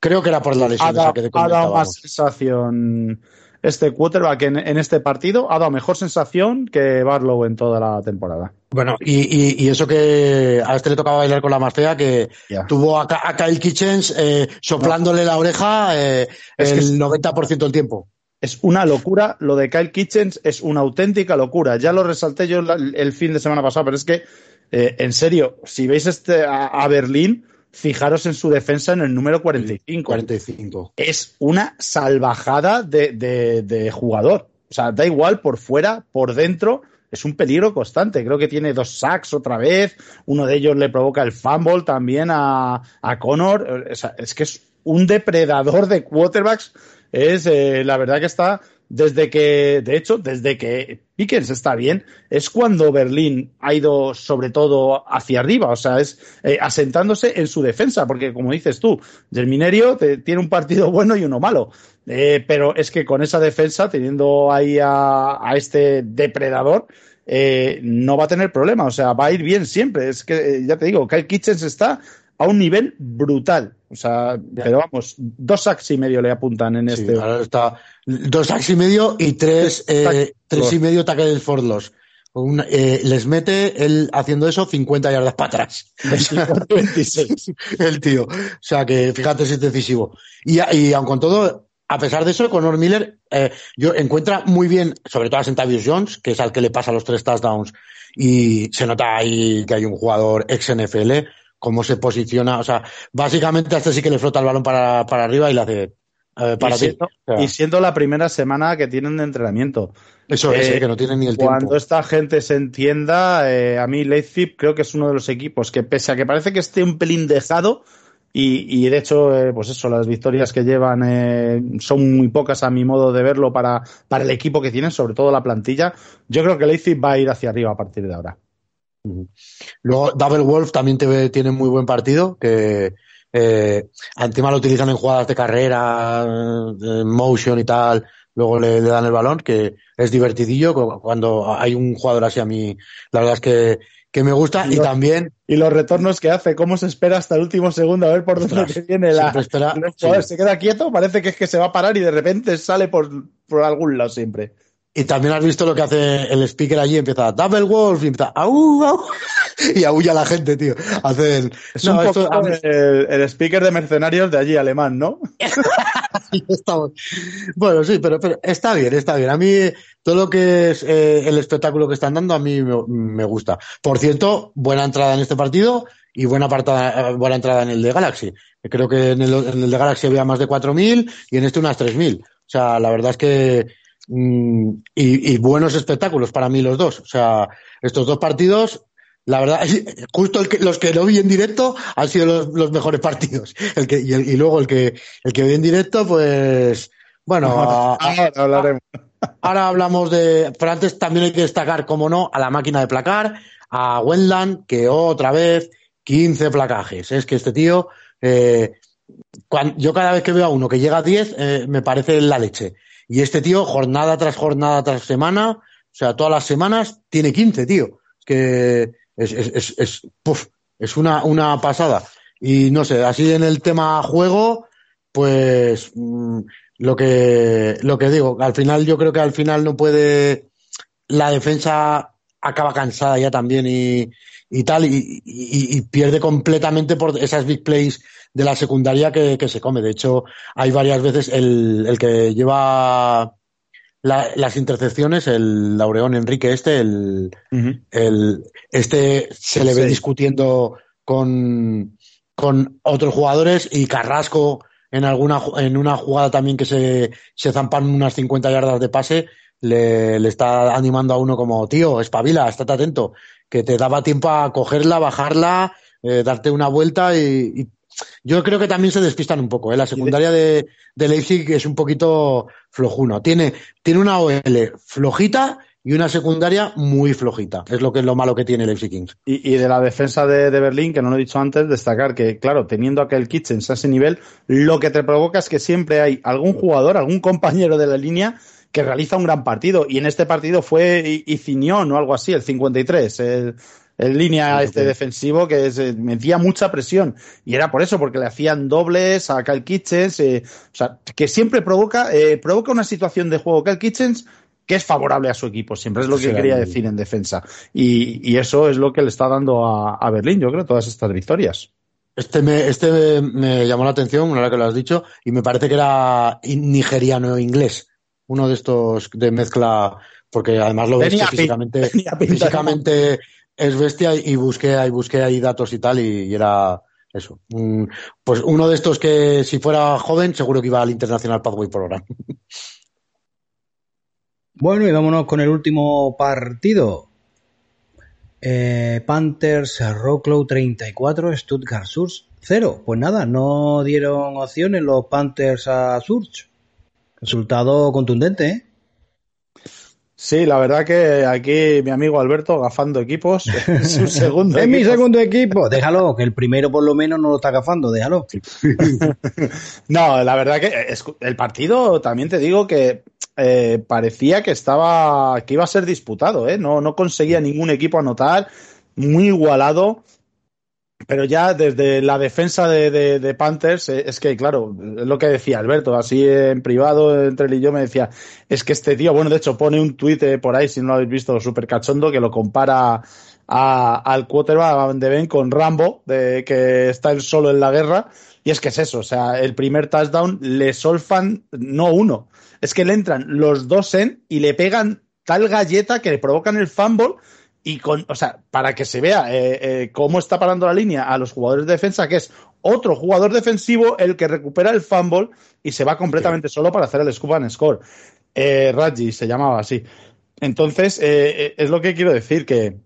Creo que era por la lesión. Ha, que ha dado más sensación este quarterback en, en, este partido, ha dado mejor sensación que Barlow en toda la temporada. Bueno, y, y, y, eso que a este le tocaba bailar con la más fea, que yeah. tuvo a, a, Kyle Kitchens eh, soplándole no. la oreja eh, es el que 90% del tiempo. Es una locura, lo de Kyle Kitchens es una auténtica locura. Ya lo resalté yo el, el fin de semana pasado, pero es que, eh, en serio, si veis este a, a Berlín, fijaros en su defensa en el número 45. 45. Es una salvajada de, de, de, jugador. O sea, da igual por fuera, por dentro, es un peligro constante. Creo que tiene dos sacks otra vez. Uno de ellos le provoca el fumble también a, a Connor. O sea, es que es un depredador de quarterbacks. Es eh, la verdad que está desde que, de hecho, desde que Pickens está bien, es cuando Berlín ha ido sobre todo hacia arriba, o sea, es eh, asentándose en su defensa, porque como dices tú, Germinerio te, tiene un partido bueno y uno malo, eh, pero es que con esa defensa, teniendo ahí a, a este depredador, eh, no va a tener problema, o sea, va a ir bien siempre. Es que, ya te digo, Kyle Kitchens está a un nivel brutal. O sea, ya. pero vamos, dos sacks y medio le apuntan en sí, este. Ahora está dos sacks y medio y tres, eh, tres y medio tackles for loss. Un, eh, les mete él haciendo eso 50 yardas para atrás. 26. el tío. O sea que fíjate si es decisivo. Y, y aun con todo, a pesar de eso, Conor Miller eh, yo encuentra muy bien, sobre todo a Sentavius Jones, que es al que le pasa los tres touchdowns, y se nota ahí que hay un jugador ex NFL cómo se posiciona. O sea, básicamente a este sí que le flota el balón para, para arriba y le hace eh, para y, siendo, o sea, y siendo la primera semana que tienen de entrenamiento. Eso es, eh, que no tienen ni el cuando tiempo. esta gente se entienda, eh, a mí Leipzig creo que es uno de los equipos que pese a que parece que esté un pelín dejado, y, y, de hecho, eh, pues eso, las victorias que llevan eh, son muy pocas a mi modo de verlo para, para el equipo que tienen, sobre todo la plantilla. Yo creo que Leipzig va a ir hacia arriba a partir de ahora. Luego, Double Wolf también te, tiene muy buen partido, que eh, encima lo utilizan en jugadas de carrera, de motion y tal, luego le, le, dan el balón, que es divertidillo cuando hay un jugador así a mí, la verdad es que, que me gusta y, y también... Y los retornos que hace, cómo se espera hasta el último segundo a ver por dónde Ostras, viene la... Espera, sí. Se queda quieto, parece que es que se va a parar y de repente sale por, por algún lado siempre. Y también has visto lo que hace el speaker allí, empieza Double Wolf y empieza au, au, y aúlla a la gente, tío. Hace el, es no, un esto, poco el, el, speaker de mercenarios de allí alemán, ¿no? bueno, sí, pero, pero, está bien, está bien. A mí todo lo que es eh, el espectáculo que están dando a mí me, me, gusta. Por cierto, buena entrada en este partido y buena, apartada, buena entrada en el de Galaxy. Creo que en el, en el de Galaxy había más de 4.000 y en este unas 3.000. O sea, la verdad es que y, y, buenos espectáculos para mí los dos. O sea, estos dos partidos, la verdad, justo que, los que no vi en directo han sido los, los mejores partidos. El que, y, el, y, luego el que, el que vi en directo, pues, bueno, ahora, hablaremos. ahora hablamos de, pero antes también hay que destacar, como no, a la máquina de placar, a Wendland, que otra vez 15 placajes. Es que este tío, eh, cuando, yo cada vez que veo a uno que llega a 10, eh, me parece la leche. Y este tío, jornada tras jornada tras semana, o sea, todas las semanas, tiene 15, tío. Es que es, es, es, es, puff, es una, una pasada. Y no sé, así en el tema juego, pues mmm, lo que, lo que digo, al final yo creo que al final no puede, la defensa acaba cansada ya también y, y tal, y, y, y, pierde completamente por esas big plays de la secundaria que, que se come. De hecho, hay varias veces el, el que lleva la, las intercepciones, el Laureón Enrique este, el, uh -huh. el este se le ve sí. discutiendo con, con otros jugadores y Carrasco en alguna en una jugada también que se, se zampan unas 50 yardas de pase, le, le está animando a uno como, tío, espabila, estate atento, que te daba tiempo a cogerla, bajarla, eh, darte una vuelta y, y, yo creo que también se despistan un poco. ¿eh? La secundaria de, de Leipzig es un poquito flojuno. Tiene, tiene una OL flojita y una secundaria muy flojita. Es lo que es lo malo que tiene el FC Kings. Y, de la defensa de, Berlín, que no lo he dicho antes, destacar que, claro, teniendo aquel Kitchens a ese nivel, lo que te provoca es que siempre hay algún jugador, algún compañero de la línea que realiza un gran partido. Y en este partido fue Icinión o algo así, el 53, el, el línea este defensivo que se metía mucha presión. Y era por eso, porque le hacían dobles a Kyle Kitchens. Eh, o sea, que siempre provoca, eh, provoca una situación de juego Kyle Kitchens que es favorable a su equipo. Siempre es lo que quería decir en defensa. Y, eso es lo que le está dando a, Berlín, yo creo, todas estas victorias. Este me, este me, llamó la atención, una vez que lo has dicho, y me parece que era nigeriano inglés uno de estos de mezcla, porque además lo ves físicamente, físicamente es bestia y busqué, y busqué ahí datos y tal y, era eso. pues uno de estos que si fuera joven seguro que iba al International Pathway Program. Bueno, y vámonos con el último partido. Eh, Panthers Rocklow 34, Stuttgart Surge 0. Pues nada, no dieron opciones los Panthers a Surge. Resultado contundente, ¿eh? Sí, la verdad que aquí mi amigo Alberto gafando equipos. Es su segundo Es mi segundo equipo. Déjalo, que el primero por lo menos no lo está gafando, déjalo. no, la verdad que el partido también te digo que eh, parecía que estaba, que iba a ser disputado, ¿eh? No, no conseguía ningún equipo anotar, muy igualado. Pero ya desde la defensa de, Panthers, eh, es que, claro, es lo que decía Alberto, así en privado, entre él y yo me decía, es que este tío, bueno, de hecho pone un tuit eh, por ahí, si no lo habéis visto, súper cachondo, que lo compara al quarterback de Ben con Rambo, de que está él solo en la guerra, y es que es eso, o sea, el primer touchdown le solfan, no uno, es que le entran los dos en y le pegan tal galleta que le provocan el fumble y con, o sea, para que se vea eh, eh, cómo está parando la línea a los jugadores de defensa, que es otro jugador defensivo el que recupera el fumble y se va completamente solo para hacer el scoop and score. Eh, Raji se llamaba así. Entonces, eh, es lo que quiero decir, que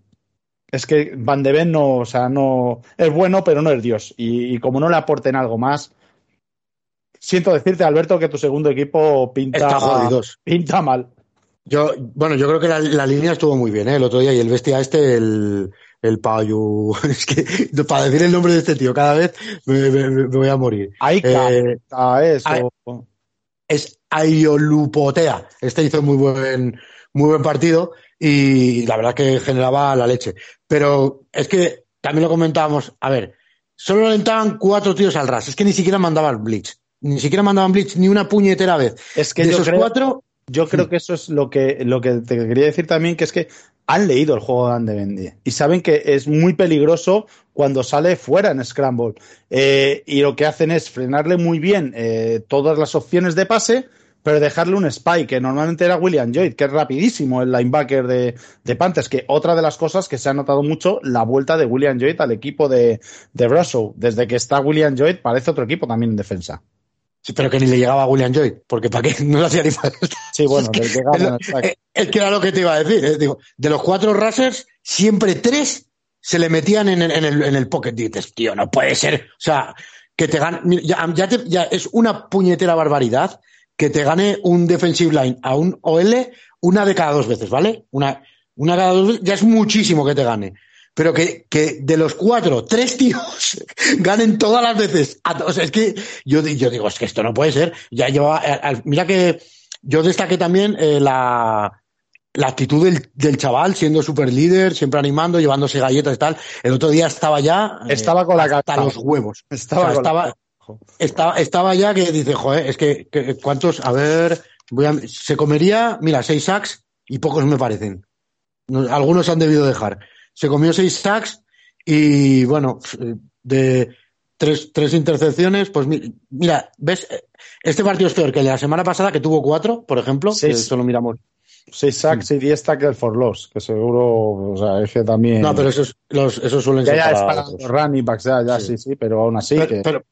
es que Van de Ven no, o sea, no, es bueno, pero no es Dios. Y, como no le aporten algo más, siento decirte, Alberto, que tu segundo equipo pinta, pinta mal. Yo, bueno, yo creo que la, línea estuvo muy bien, ¿eh? El otro día y el bestia este, el, el Payu. Es que para decir el nombre de este tío cada vez me, voy a morir. Aika, eh, eso. Es Ayolupotea. Este hizo muy buen, muy buen partido y la verdad que generaba la leche. Pero es que también lo comentábamos. A ver, solo entraban cuatro tíos al ras. Es que ni siquiera mandaban blitz. Ni siquiera mandaban blitz ni una puñetera vez. Es que de esos cuatro yo creo que eso es lo que, lo que te quería decir también, que es que han leído el juego de Andevendi y saben que es muy peligroso cuando sale fuera en Scramble. Eh, y lo que hacen es frenarle muy bien eh, todas las opciones de pase, pero dejarle un spike, que normalmente era William Joyd, que es rapidísimo el linebacker de, de Panthers, que otra de las cosas que se ha notado mucho, la vuelta de William Joyd al equipo de, de Russell. Desde que está William Joyd parece otro equipo también en defensa. Sí, pero que ni le llegaba a William Joy, porque para qué no lo hacía ni falta. Sí, bueno, es, que, es, que era lo que te iba a decir. Eh, digo, de los cuatro Racers, siempre tres se le metían en el, en el, en el pocket. Dices, tío, no puede ser. O sea, que te gane. Ya, ya, ya es una puñetera barbaridad que te gane un defensive line a un OL una de cada dos veces, ¿vale? Una, una cada dos veces, ya es muchísimo que te gane pero que, que de los cuatro, tres tíos ganen todas las veces. O sea, es que yo, yo digo, es que esto no puede ser. Ya lleva, eh, mira que yo destaqué también eh, la, la actitud del, del chaval, siendo super líder, siempre animando, llevándose galletas y tal. El otro día estaba ya. Eh, estaba con la hasta los huevos. Estaba, estaba, estaba, estaba, ya que dice, joder, es que, que ¿cuántos? A ver, voy a, se comería, mira, seis sacks y pocos me parecen. Algunos han debido dejar se comió seis sacks y bueno, de tres, tres intercepciones, pues mira, ves, este partido es peor que la semana pasada, que tuvo cuatro, por ejemplo, seis, que eso lo miramos. Seis sacks y diez tackles for loss, que seguro, o sea, es que también. No, pero esos, los, esos suelen ser. Ya es para los running backs, ya, ya sí. sí, pero aún así. Pero, pero,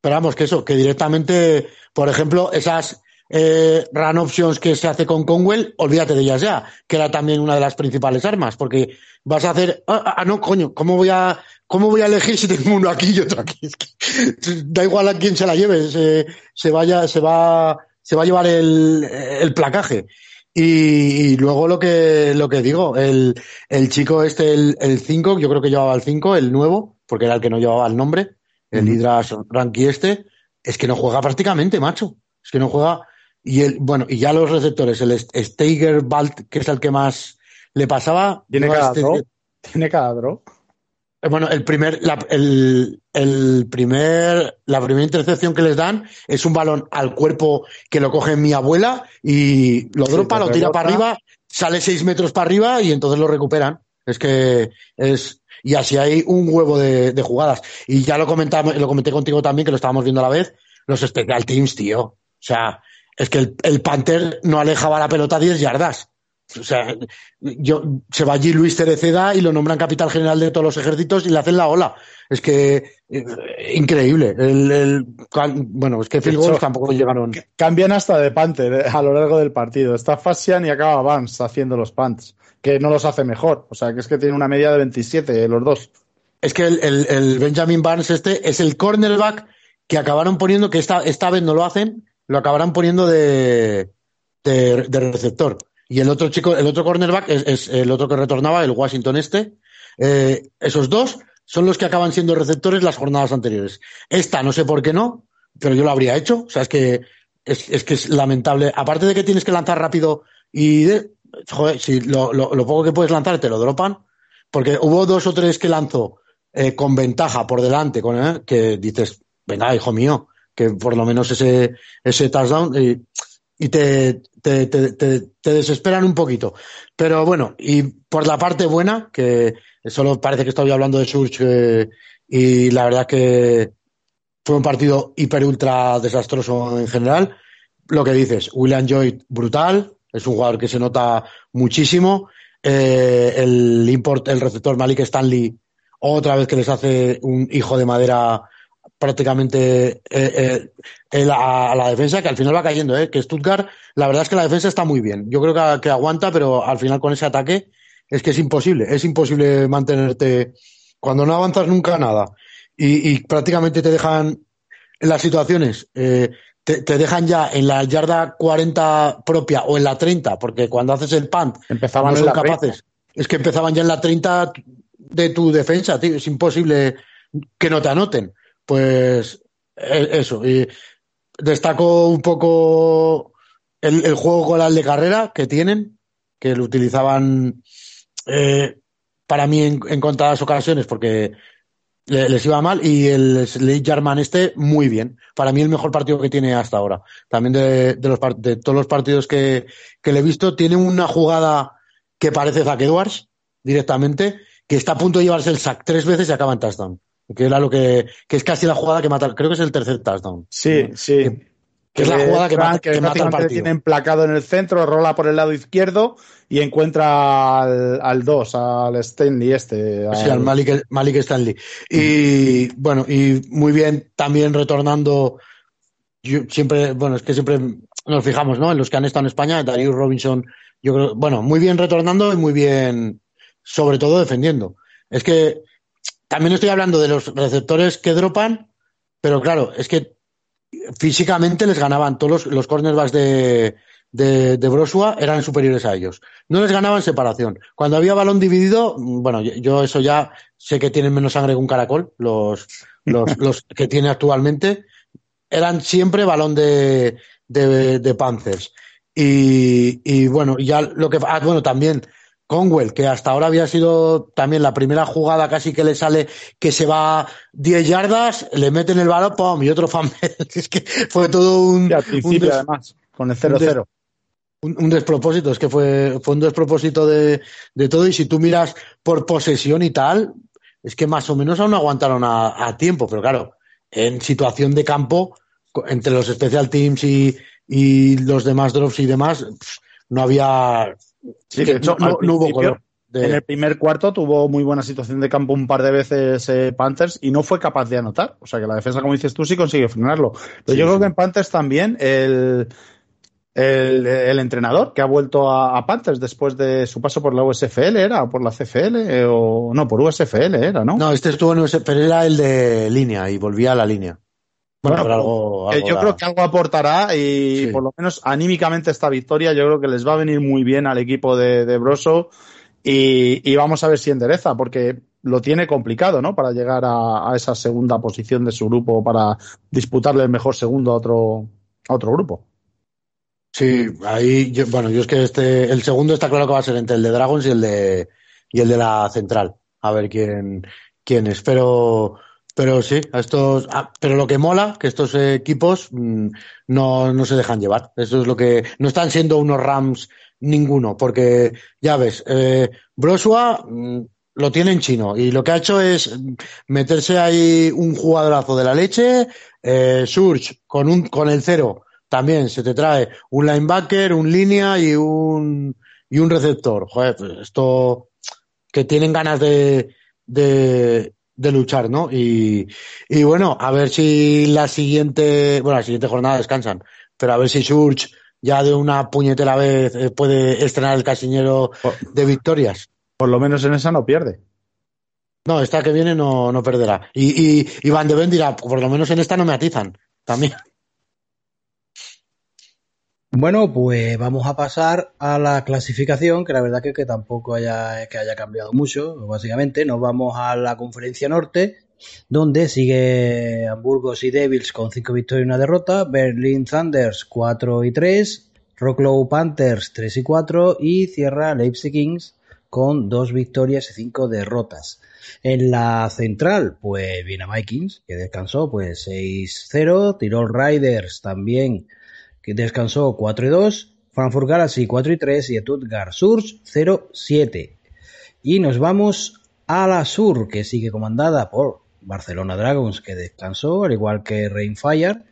pero, vamos, que eso, que directamente, por ejemplo, esas, eh, run options que se hace con Conwell, olvídate de ellas ya, que era también una de las principales armas, porque vas a hacer, ah, ah, ah no, coño, ¿cómo voy a, cómo voy a elegir si tengo uno aquí y otro aquí? da igual a quién se la lleve, se, se vaya, se va, se va a llevar el, el placaje. Y, luego lo que, lo que digo, el, el chico este, el 5, yo creo que llevaba el 5, el nuevo, porque era el que no llevaba el nombre, el Hydras Ranky este, es que no juega prácticamente, macho. Es que no juega. Y el, bueno, y ya los receptores, el Steiger Balt, que es el que más le pasaba. Tiene cada este, Tiene cada. Eh, bueno, el primer, la, el, el, primer, la primera intercepción que les dan es un balón al cuerpo que lo coge mi abuela y lo dropa, lo tira para arriba, sale seis metros para arriba y entonces lo recuperan. Es que es, y así hay un huevo de, de jugadas. Y ya lo comentamos, lo comenté contigo también, que lo estábamos viendo a la vez, los special teams, tío. O sea, es que el, el Panther no alejaba la pelota 10 yardas. O sea, yo, se va allí Luis Tereceda y lo nombran capitán general de todos los ejércitos y le hacen la ola. Es que eh, increíble. El, bueno, es que Phil tampoco llegaron. Cambian hasta de Panther eh, a lo largo del partido. Está Fasian y acaba Vance haciendo los pants, que no los hace mejor. O sea, que es que tiene una media de 27 eh, los dos. Es que el, el, Benjamin Barnes este es el cornerback que acabaron poniendo, que esta, esta vez no lo hacen, lo acabarán poniendo de, de, de receptor. Y el otro chico, el otro cornerback es, el otro que retornaba, el Washington este. Eh, esos dos son los que acaban siendo receptores las jornadas anteriores. Esta no sé por qué no, pero yo lo habría hecho. O sea, es que es, que es lamentable. Aparte de que tienes que lanzar rápido y joder, si lo, lo, poco que puedes lanzar te lo dropan, porque hubo dos o tres que lanzó eh, con ventaja por delante, con eh, que dices, venga, hijo mío, que por lo menos ese, ese touchdown. Y, te, te, te, te, desesperan un poquito. Pero bueno, y por la parte buena, que solo parece que estoy hablando de Surge eh, y la verdad que fue un partido hiper ultra desastroso en general. Lo que dices, William Joy brutal, es un jugador que se nota muchísimo. Eh, el import, el receptor Malik Stanley, otra vez que les hace un hijo de madera prácticamente eh, eh, a, la defensa, que al final va cayendo, ¿eh? que Stuttgart, la verdad es que la defensa está muy bien. Yo creo que, aguanta, pero al final con ese ataque es que es imposible, es imposible mantenerte cuando no avanzas nunca nada y, prácticamente te dejan en las situaciones, eh, te, dejan ya en la yarda 40 propia o en la 30, porque cuando haces el punt empezaban no son capaces. Es que empezaban ya en la 30 de tu defensa, tío. Es imposible que no te anoten. Pues eh, eso. Y destaco un poco el, juego con las de carrera que tienen, que lo utilizaban eh, para mí en, contadas ocasiones porque les iba mal y el Slade Jarman este muy bien. Para mí el mejor partido que tiene hasta ahora. También de, de todos los partidos que, que, le he visto, tiene una jugada que parece Zach Edwards directamente, que está a punto de llevarse el sack tres veces y acaba en touchdown que era lo que, que es casi la jugada que mata, creo que es el tercer touchdown. Sí, sí. Que, es la jugada que, mata, que, mata el partido. tiene emplacado en el centro, rola por el lado izquierdo y encuentra al 2, al, Stanley este. Sí, al Malik, Malik Stanley. Y bueno, y muy bien también retornando, yo siempre, bueno, es que siempre nos fijamos, ¿no? En los que han estado en España, Darius Robinson, yo creo, bueno, muy bien retornando y muy bien, sobre todo defendiendo. Es que también estoy hablando de los receptores que dropan, pero claro, es que físicamente les ganaban todos los, cornerbacks de, de, de, Brosua eran superiores a ellos. No les ganaban separación. Cuando había balón dividido, bueno, yo eso ya sé que tienen menos sangre que un caracol, los, los, los que tiene actualmente, eran siempre balón de, de, de Panthers. Y, y bueno, ya lo que, ah, bueno, también Conwell, que hasta ahora había sido también la primera jugada casi que le sale que se va 10 yardas, le meten el balón, ¡pum! y otro fumble. es que fue todo un. un además, con el 0-0. Un, despropósito, es que fue, fue un despropósito de, de, todo. Y si tú miras por posesión y tal, es que más o menos aún aguantaron a, tiempo, pero claro, en situación de campo, entre los special teams y, y los demás drops y demás, no había Sí, de hecho, no, hubo color. En el primer cuarto tuvo muy buena situación de campo un par de veces eh, Panthers y no fue capaz de anotar. O sea que la defensa, como dices tú, sí consigue frenarlo. Pero yo creo que en Panthers también el, el, entrenador que ha vuelto a, Panthers después de su paso por la USFL, ¿era? ¿O por la CFL? Eh, o no, por USFL era, ¿no? No, este estuvo en USFL, pero era el de línea y volvía a la línea. Bueno, eh, yo creo que algo aportará y por lo menos anímicamente esta victoria yo creo que les va a venir muy bien al equipo de, de Broso y, vamos a ver si endereza porque lo tiene complicado, ¿no? Para llegar a, esa segunda posición de su grupo para disputarle el mejor segundo a otro, a otro grupo. Sí, ahí, bueno, yo es que este, el segundo está claro que va a ser entre el de Dragons y el de, y el de la central. A ver quién, quién es. Pero, pero sí, a estos, ah, pero lo que mola, que estos equipos mm, no, no se dejan llevar. Eso es lo que, no están siendo unos Rams ninguno, porque ya ves, eh, Brosua mm, lo tiene en chino y lo que ha hecho es meterse ahí un jugadorazo de la leche, eh, Surge con un, con el cero también se te trae un linebacker, un línea y un, y un receptor. Joder, pues esto que tienen ganas de, de, de luchar, ¿no? Y, y bueno, a ver si la siguiente, bueno, la siguiente jornada descansan, pero a ver si Surge ya de una puñetera vez eh, puede estrenar el casiñero de victorias. Por lo menos en esa no pierde. No, esta que viene no, no perderá. Y, y, y Van de Ven dirá, por lo menos en esta no me atizan. También. Bueno, pues vamos a pasar a la clasificación, que la verdad que, que tampoco haya, que haya cambiado mucho, básicamente. Nos vamos a la conferencia norte, donde sigue Hamburgos y Devils con 5 victorias y una derrota, Berlin Thunders 4 y 3, Rocklow Panthers 3 y 4 y cierra Leipzig Kings con 2 victorias y 5 derrotas. En la central, pues viene Vikings, que descansó pues 6-0, Tirol Riders también que descansó 4 y 2, Frankfurt Galaxy 4 y 3 y Stuttgart Surge 0-7. Y nos vamos a la Sur, que sigue comandada por Barcelona Dragons, que descansó, al igual que Rainfire.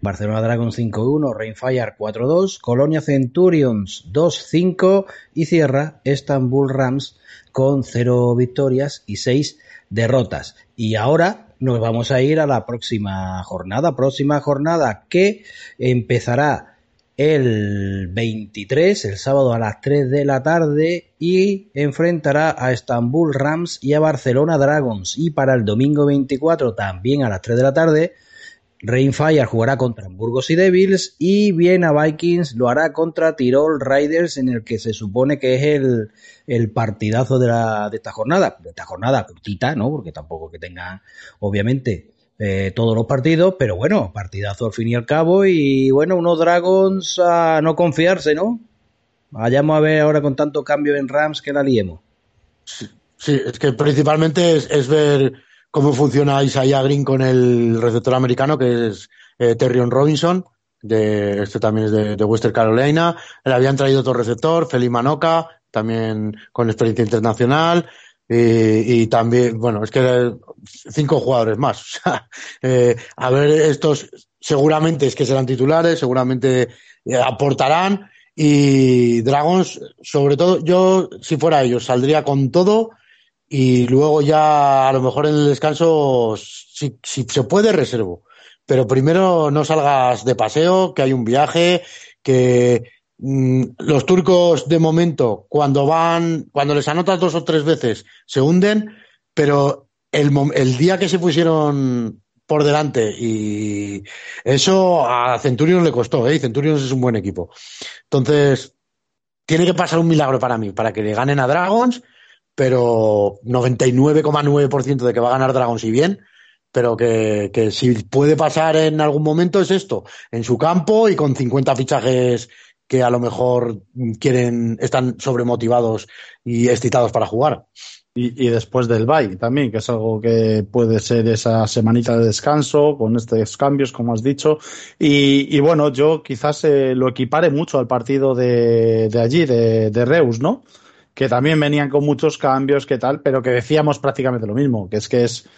Barcelona Dragons 5-1, Rainfire 4-2, Colonia Centurions 2-5 y cierra Istanbul Rams con 0 victorias y 6 derrotas. Y ahora nos vamos a ir a la próxima jornada, próxima jornada que empezará el 23, el sábado a las 3 de la tarde y enfrentará a Estambul Rams y a Barcelona Dragons. Y para el domingo 24 también a las 3 de la tarde Rainfire jugará contra Hamburgos y Devils y Viena Vikings lo hará contra Tirol Riders en el que se supone que es el, el partidazo de, la, de esta jornada, de esta jornada cortita, ¿no? Porque tampoco que tengan, obviamente, eh, todos los partidos, pero bueno, partidazo al fin y al cabo y bueno, unos Dragons a no confiarse, ¿no? Vayamos a ver ahora con tanto cambio en Rams que la liemos. Sí, es que principalmente es ver cómo funciona Isaiah Green con el receptor americano, que es eh, Terrion Robinson, de, este también es de, de, Western Carolina. Le habían traído otro receptor, Feli Manoka, también con experiencia internacional. Y, y, también, bueno, es que cinco jugadores más. eh, a ver, estos seguramente es que serán titulares, seguramente eh, aportarán. Y Dragons, sobre todo, yo, si fuera ellos, saldría con todo y luego ya a lo mejor en el descanso, si, si se puede, reservo. Pero primero no salgas de paseo, que hay un viaje, que mmm, los turcos de momento, cuando van, cuando les anotas dos o tres veces, se hunden, pero el, el día que se pusieron por delante y eso a Centurion le costó, ¿eh? Centurion es un buen equipo. Entonces, tiene que pasar un milagro para mí, para que le ganen a Dragons pero 99,9% de que va a ganar Dragons y bien, pero que, que, si puede pasar en algún momento es esto, en su campo y con 50 fichajes que a lo mejor quieren, están sobremotivados y excitados para jugar. Y, después del bye también, que es algo que puede ser esa semanita de descanso con estos cambios, como has dicho. Y, bueno, yo quizás eh, lo equipare mucho al partido de, de allí, de Reus, ¿no? Que también venían con muchos cambios, que tal, pero que decíamos prácticamente lo mismo, que es que es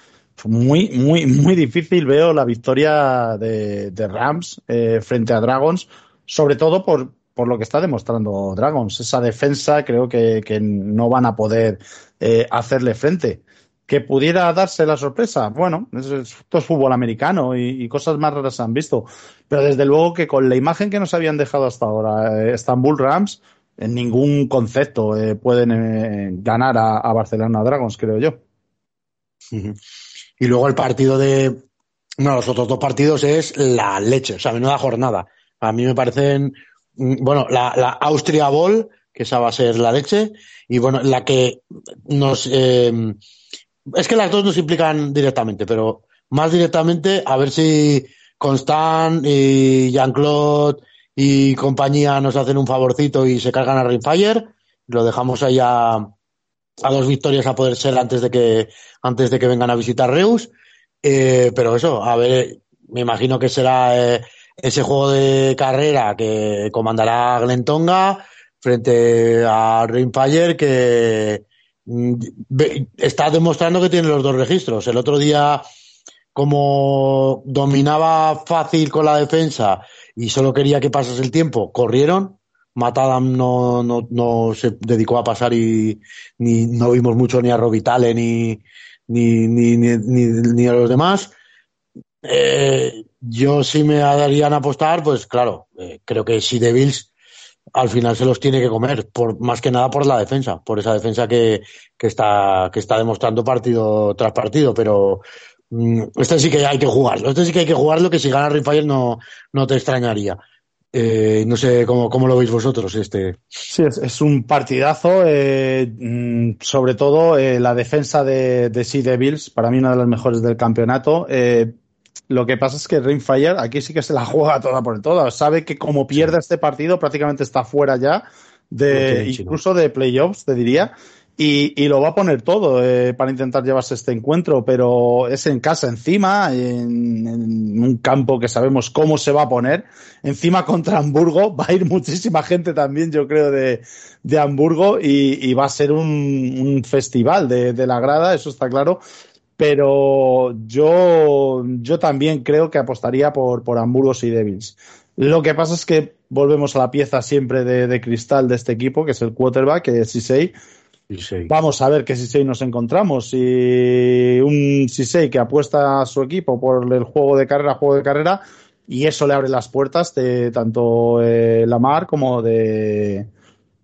muy, muy, muy difícil, veo la victoria de, de Rams eh, frente a Dragons, sobre todo por, por lo que está demostrando Dragons. Esa defensa creo que, que no van a poder eh, hacerle frente. Que pudiera darse la sorpresa, bueno, esto es fútbol americano y, cosas más raras se han visto. Pero desde luego que con la imagen que nos habían dejado hasta ahora, eh, Estambul Rams, en ningún concepto eh, pueden eh, ganar a, Barcelona Dragons, creo yo. Y luego el partido de, No, los otros dos partidos es la leche, o sea, menuda jornada. A mí me parecen, mm, bueno, la, la Austria Ball, que esa va a ser la leche, y bueno, la que nos... Eh, es que las dos nos implican directamente, pero más directamente a ver si Constant y Jean-Claude y compañía nos hacen un favorcito y se cargan a Ringfire. Lo dejamos ahí a, dos victorias a poder ser antes de que, antes de que vengan a visitar Reus. Eh, pero eso, a ver, me imagino que será eh, ese juego de carrera que comandará Glentonga frente a Rainfire que mm, está demostrando que tiene los dos registros. El otro día, como dominaba fácil con la defensa y solo quería que pasase el tiempo, corrieron. Matadam no, no, no se dedicó a pasar y ni, no vimos mucho ni a Robitale ni, ni, ni, ni, ni a los demás. Eh, yo sí me darían a apostar, pues claro, eh, creo que si Devils al final se los tiene que comer, por, más que nada por la defensa, por esa defensa que, que, está, que está demostrando partido tras partido, pero este sí que hay que jugarlo, este sí que hay que jugarlo, que si gana Ringfire no, no te extrañaría. Eh, no sé cómo, cómo, lo veis vosotros este. Sí, es, es un partidazo. Eh, mm, sobre todo eh, la defensa de, de Sea Devils, para mí una de las mejores del campeonato. Lo que pasa es que Rainfire aquí sí que se la juega toda por toda. Sabe que como pierde sí. este partido, prácticamente está fuera ya de incluso de playoffs, te diría. Y, y, lo va a poner todo eh, para intentar llevarse este encuentro, pero es en casa encima, en, un campo que sabemos cómo se va a poner. Encima contra Hamburgo, va a ir muchísima gente también, yo creo, de, de Hamburgo y, va a ser un, festival de, la grada, eso está claro. Pero yo, yo también creo que apostaría por, por Hamburgo y Devils. Lo que pasa es que volvemos a la pieza siempre de, de cristal de este equipo, que es el quarterback, que es Sisei Vamos a ver qué Sisei nos encontramos. Si un Sisei que apuesta a su equipo por el juego de carrera, juego de carrera, y eso le abre las puertas de tanto eh, Lamar como de,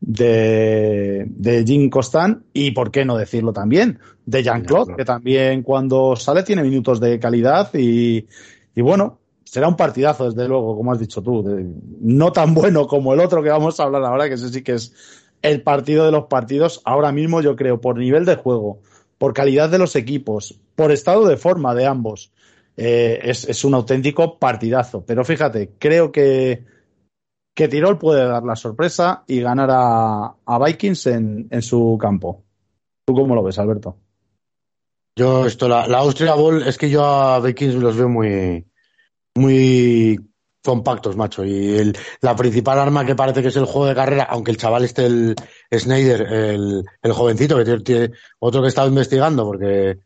de, de Jim Costan y, por qué no decirlo también, de Jean-Claude, que también cuando sale tiene minutos de calidad y, y bueno, será un partidazo, desde luego, como has dicho tú. De, no tan bueno como el otro que vamos a hablar ahora, que ese sí que es el partido de los partidos ahora mismo, yo creo, por nivel de juego, por calidad de los equipos, por estado de forma de ambos. Eh, es, es, un auténtico partidazo. Pero fíjate, creo que, que Tirol puede dar la sorpresa y ganar a, a Vikings en, en, su campo. ¿Tú cómo lo ves, Alberto? Yo, esto, la, la Austria Bowl, es que yo a Vikings los veo muy, muy compactos, macho. Y el, la principal arma que parece que es el juego de carrera, aunque el chaval esté el Snyder, el, el jovencito, que tiene, otro que he estado investigando, porque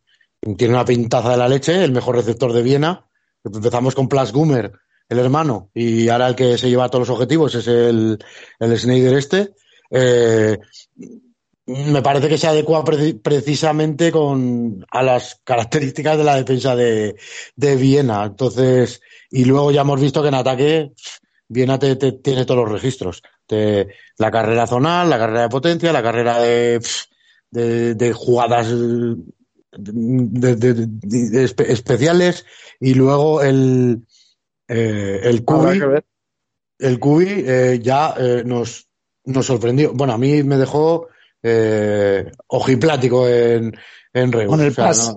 tiene una pintaza de la leche, el mejor receptor de Viena. Empezamos con Plas Gummer, el hermano, y ahora el que se lleva todos los objetivos es el, el Snyder este. Eh, me parece que se adecua pre precisamente con a las características de la defensa de, de Viena. Entonces, y luego ya hemos visto que en ataque Viena te, te tiene todos los registros. Te, la carrera zonal, la carrera de potencia, la carrera de, de, de jugadas de, de, especiales y luego el, eh, el Cubi, el Cubi eh, ya eh, nos, nos sorprendió. Bueno, a mí me dejó eh, ojiplático en, en Reus. Con el o sea, pas ¿no?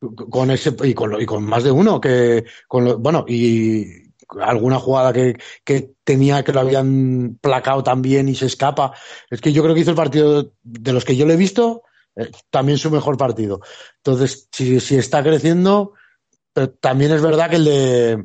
Con ese y con, y con más de uno que con lo, bueno y alguna jugada que, que tenía que lo habían placado también y se escapa. Es que yo creo que hizo el partido de los que yo le he visto eh, también su mejor partido. Entonces si, si está creciendo pero también es verdad que el de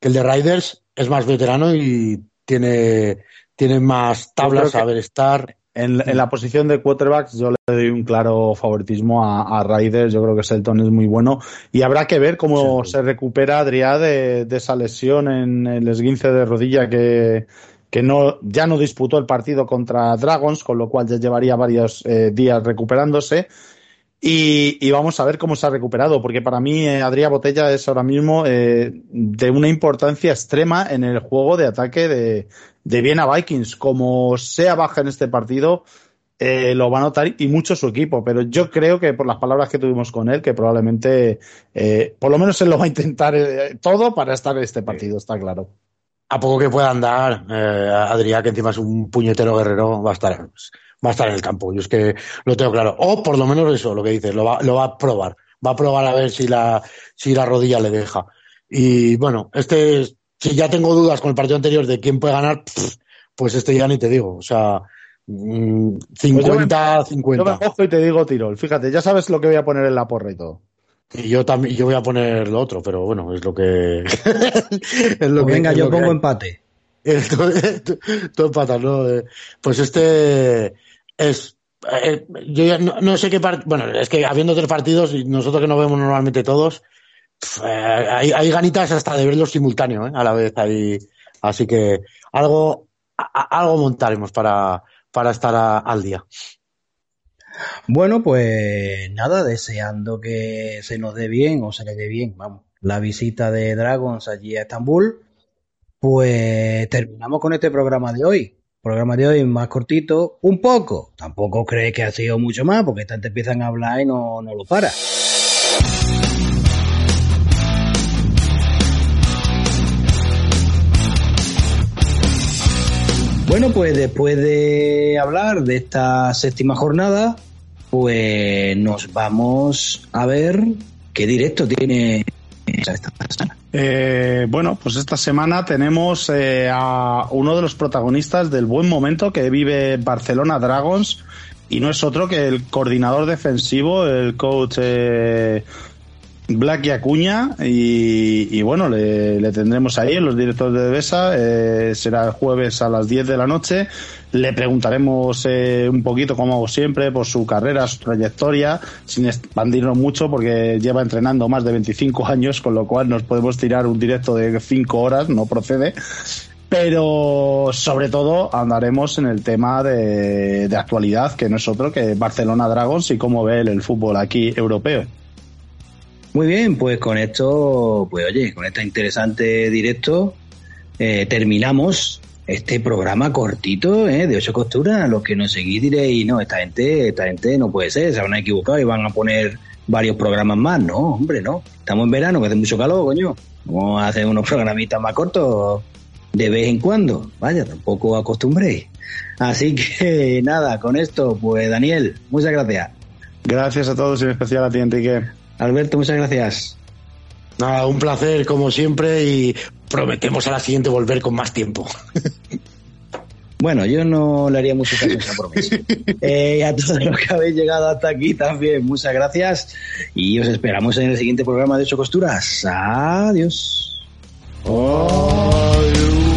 que el de Riders es más veterano y tiene tiene más tablas a ver estar en, en, la posición de quarterbacks yo le doy un claro favoritismo a, a Raiders, yo creo que Selton es muy bueno y habrá que ver cómo sí. se recupera Adrià de, de, esa lesión en el esguince de rodilla que, que no, ya no disputó el partido contra Dragons, con lo cual ya llevaría varios eh, días recuperándose. Y, y, vamos a ver cómo se ha recuperado, porque para mí eh, Adrià Botella es ahora mismo eh, de una importancia extrema en el juego de ataque de, de Viena Vikings. Como sea baja en este partido, eh, lo va a notar y mucho su equipo. Pero yo creo que por las palabras que tuvimos con él, que probablemente, eh, por lo menos él lo va a intentar eh, todo para estar en este partido, está claro. A poco que pueda andar, Adrián, que encima es un puñetero guerrero, va a estar, va a estar en el campo. Yo es que lo tengo claro. O por lo menos eso, lo que dices, lo va, lo va a probar. Va a probar a ver si la, si la rodilla le deja. Y bueno, este, si ya tengo dudas con el partido anterior de quién puede ganar, pues este ya ni te digo. O sea, 50, 50. Mm, yo me cojo y te digo Tirol. Fíjate, ya sabes lo que voy a poner en la porra y todo. Y yo también, yo voy a poner lo otro, pero bueno, es lo que. es lo pues venga, yo pongo empate. Todo empatas, ¿no? Eh, pues este es. Eh, yo ya no, sé qué partido. Bueno, es que habiendo tres partidos y nosotros que no vemos normalmente todos, eh, hay, ganitas hasta de verlos simultáneo, a la vez. Ahí. Así que algo, algo montaremos para, para estar al día. Bueno, pues nada, deseando que se nos dé bien o se le dé bien, vamos, la visita de Dragons allí a Estambul, pues terminamos con este programa de hoy. Programa de hoy más cortito, un poco. Tampoco cree que ha sido mucho más, porque tanto empiezan a hablar y no, no lo para. Bueno, pues después de hablar de esta séptima jornada, pues nos vamos a ver qué directo tiene esta. Eh, bueno, pues esta semana tenemos eh, a uno de los protagonistas del buen momento que vive Barcelona Dragons y no es otro que el coordinador defensivo, el coach eh, Black y Acuña y, bueno, le, tendremos ahí en los directores de Besa, eh, será el jueves a las 10 de la noche, le preguntaremos eh, un poquito, como hago siempre, por su carrera, su trayectoria, sin expandirnos mucho porque lleva entrenando más de 25 años, con lo cual nos podemos tirar un directo de 5 horas, no procede, pero sobre todo andaremos en el tema de, de actualidad, que no es otro que Barcelona Dragons y cómo ve el fútbol aquí europeo. Muy bien, pues con esto, pues oye, con este interesante directo, eh, terminamos este programa cortito eh, de ocho costuras. Los que nos seguís diréis, no, esta gente, esta gente no puede ser, se van a equivocar y van a poner varios programas más. No, hombre, no. Estamos en verano, que hace mucho calor, coño. Vamos a hacer unos programitas más cortos de vez en cuando. Vaya, tampoco acostumbréis. Así que nada, con esto, pues Daniel, muchas gracias. Gracias a todos y en especial a ti, Enrique. Alberto, muchas gracias. Nada, un placer como siempre y prometemos a la siguiente volver con más tiempo. Bueno, yo no le haría mucho caso a esa promesa. Eh, a todos los que habéis llegado hasta aquí también, muchas gracias y os esperamos en el siguiente programa de Ocho Costuras. Adiós. Adiós.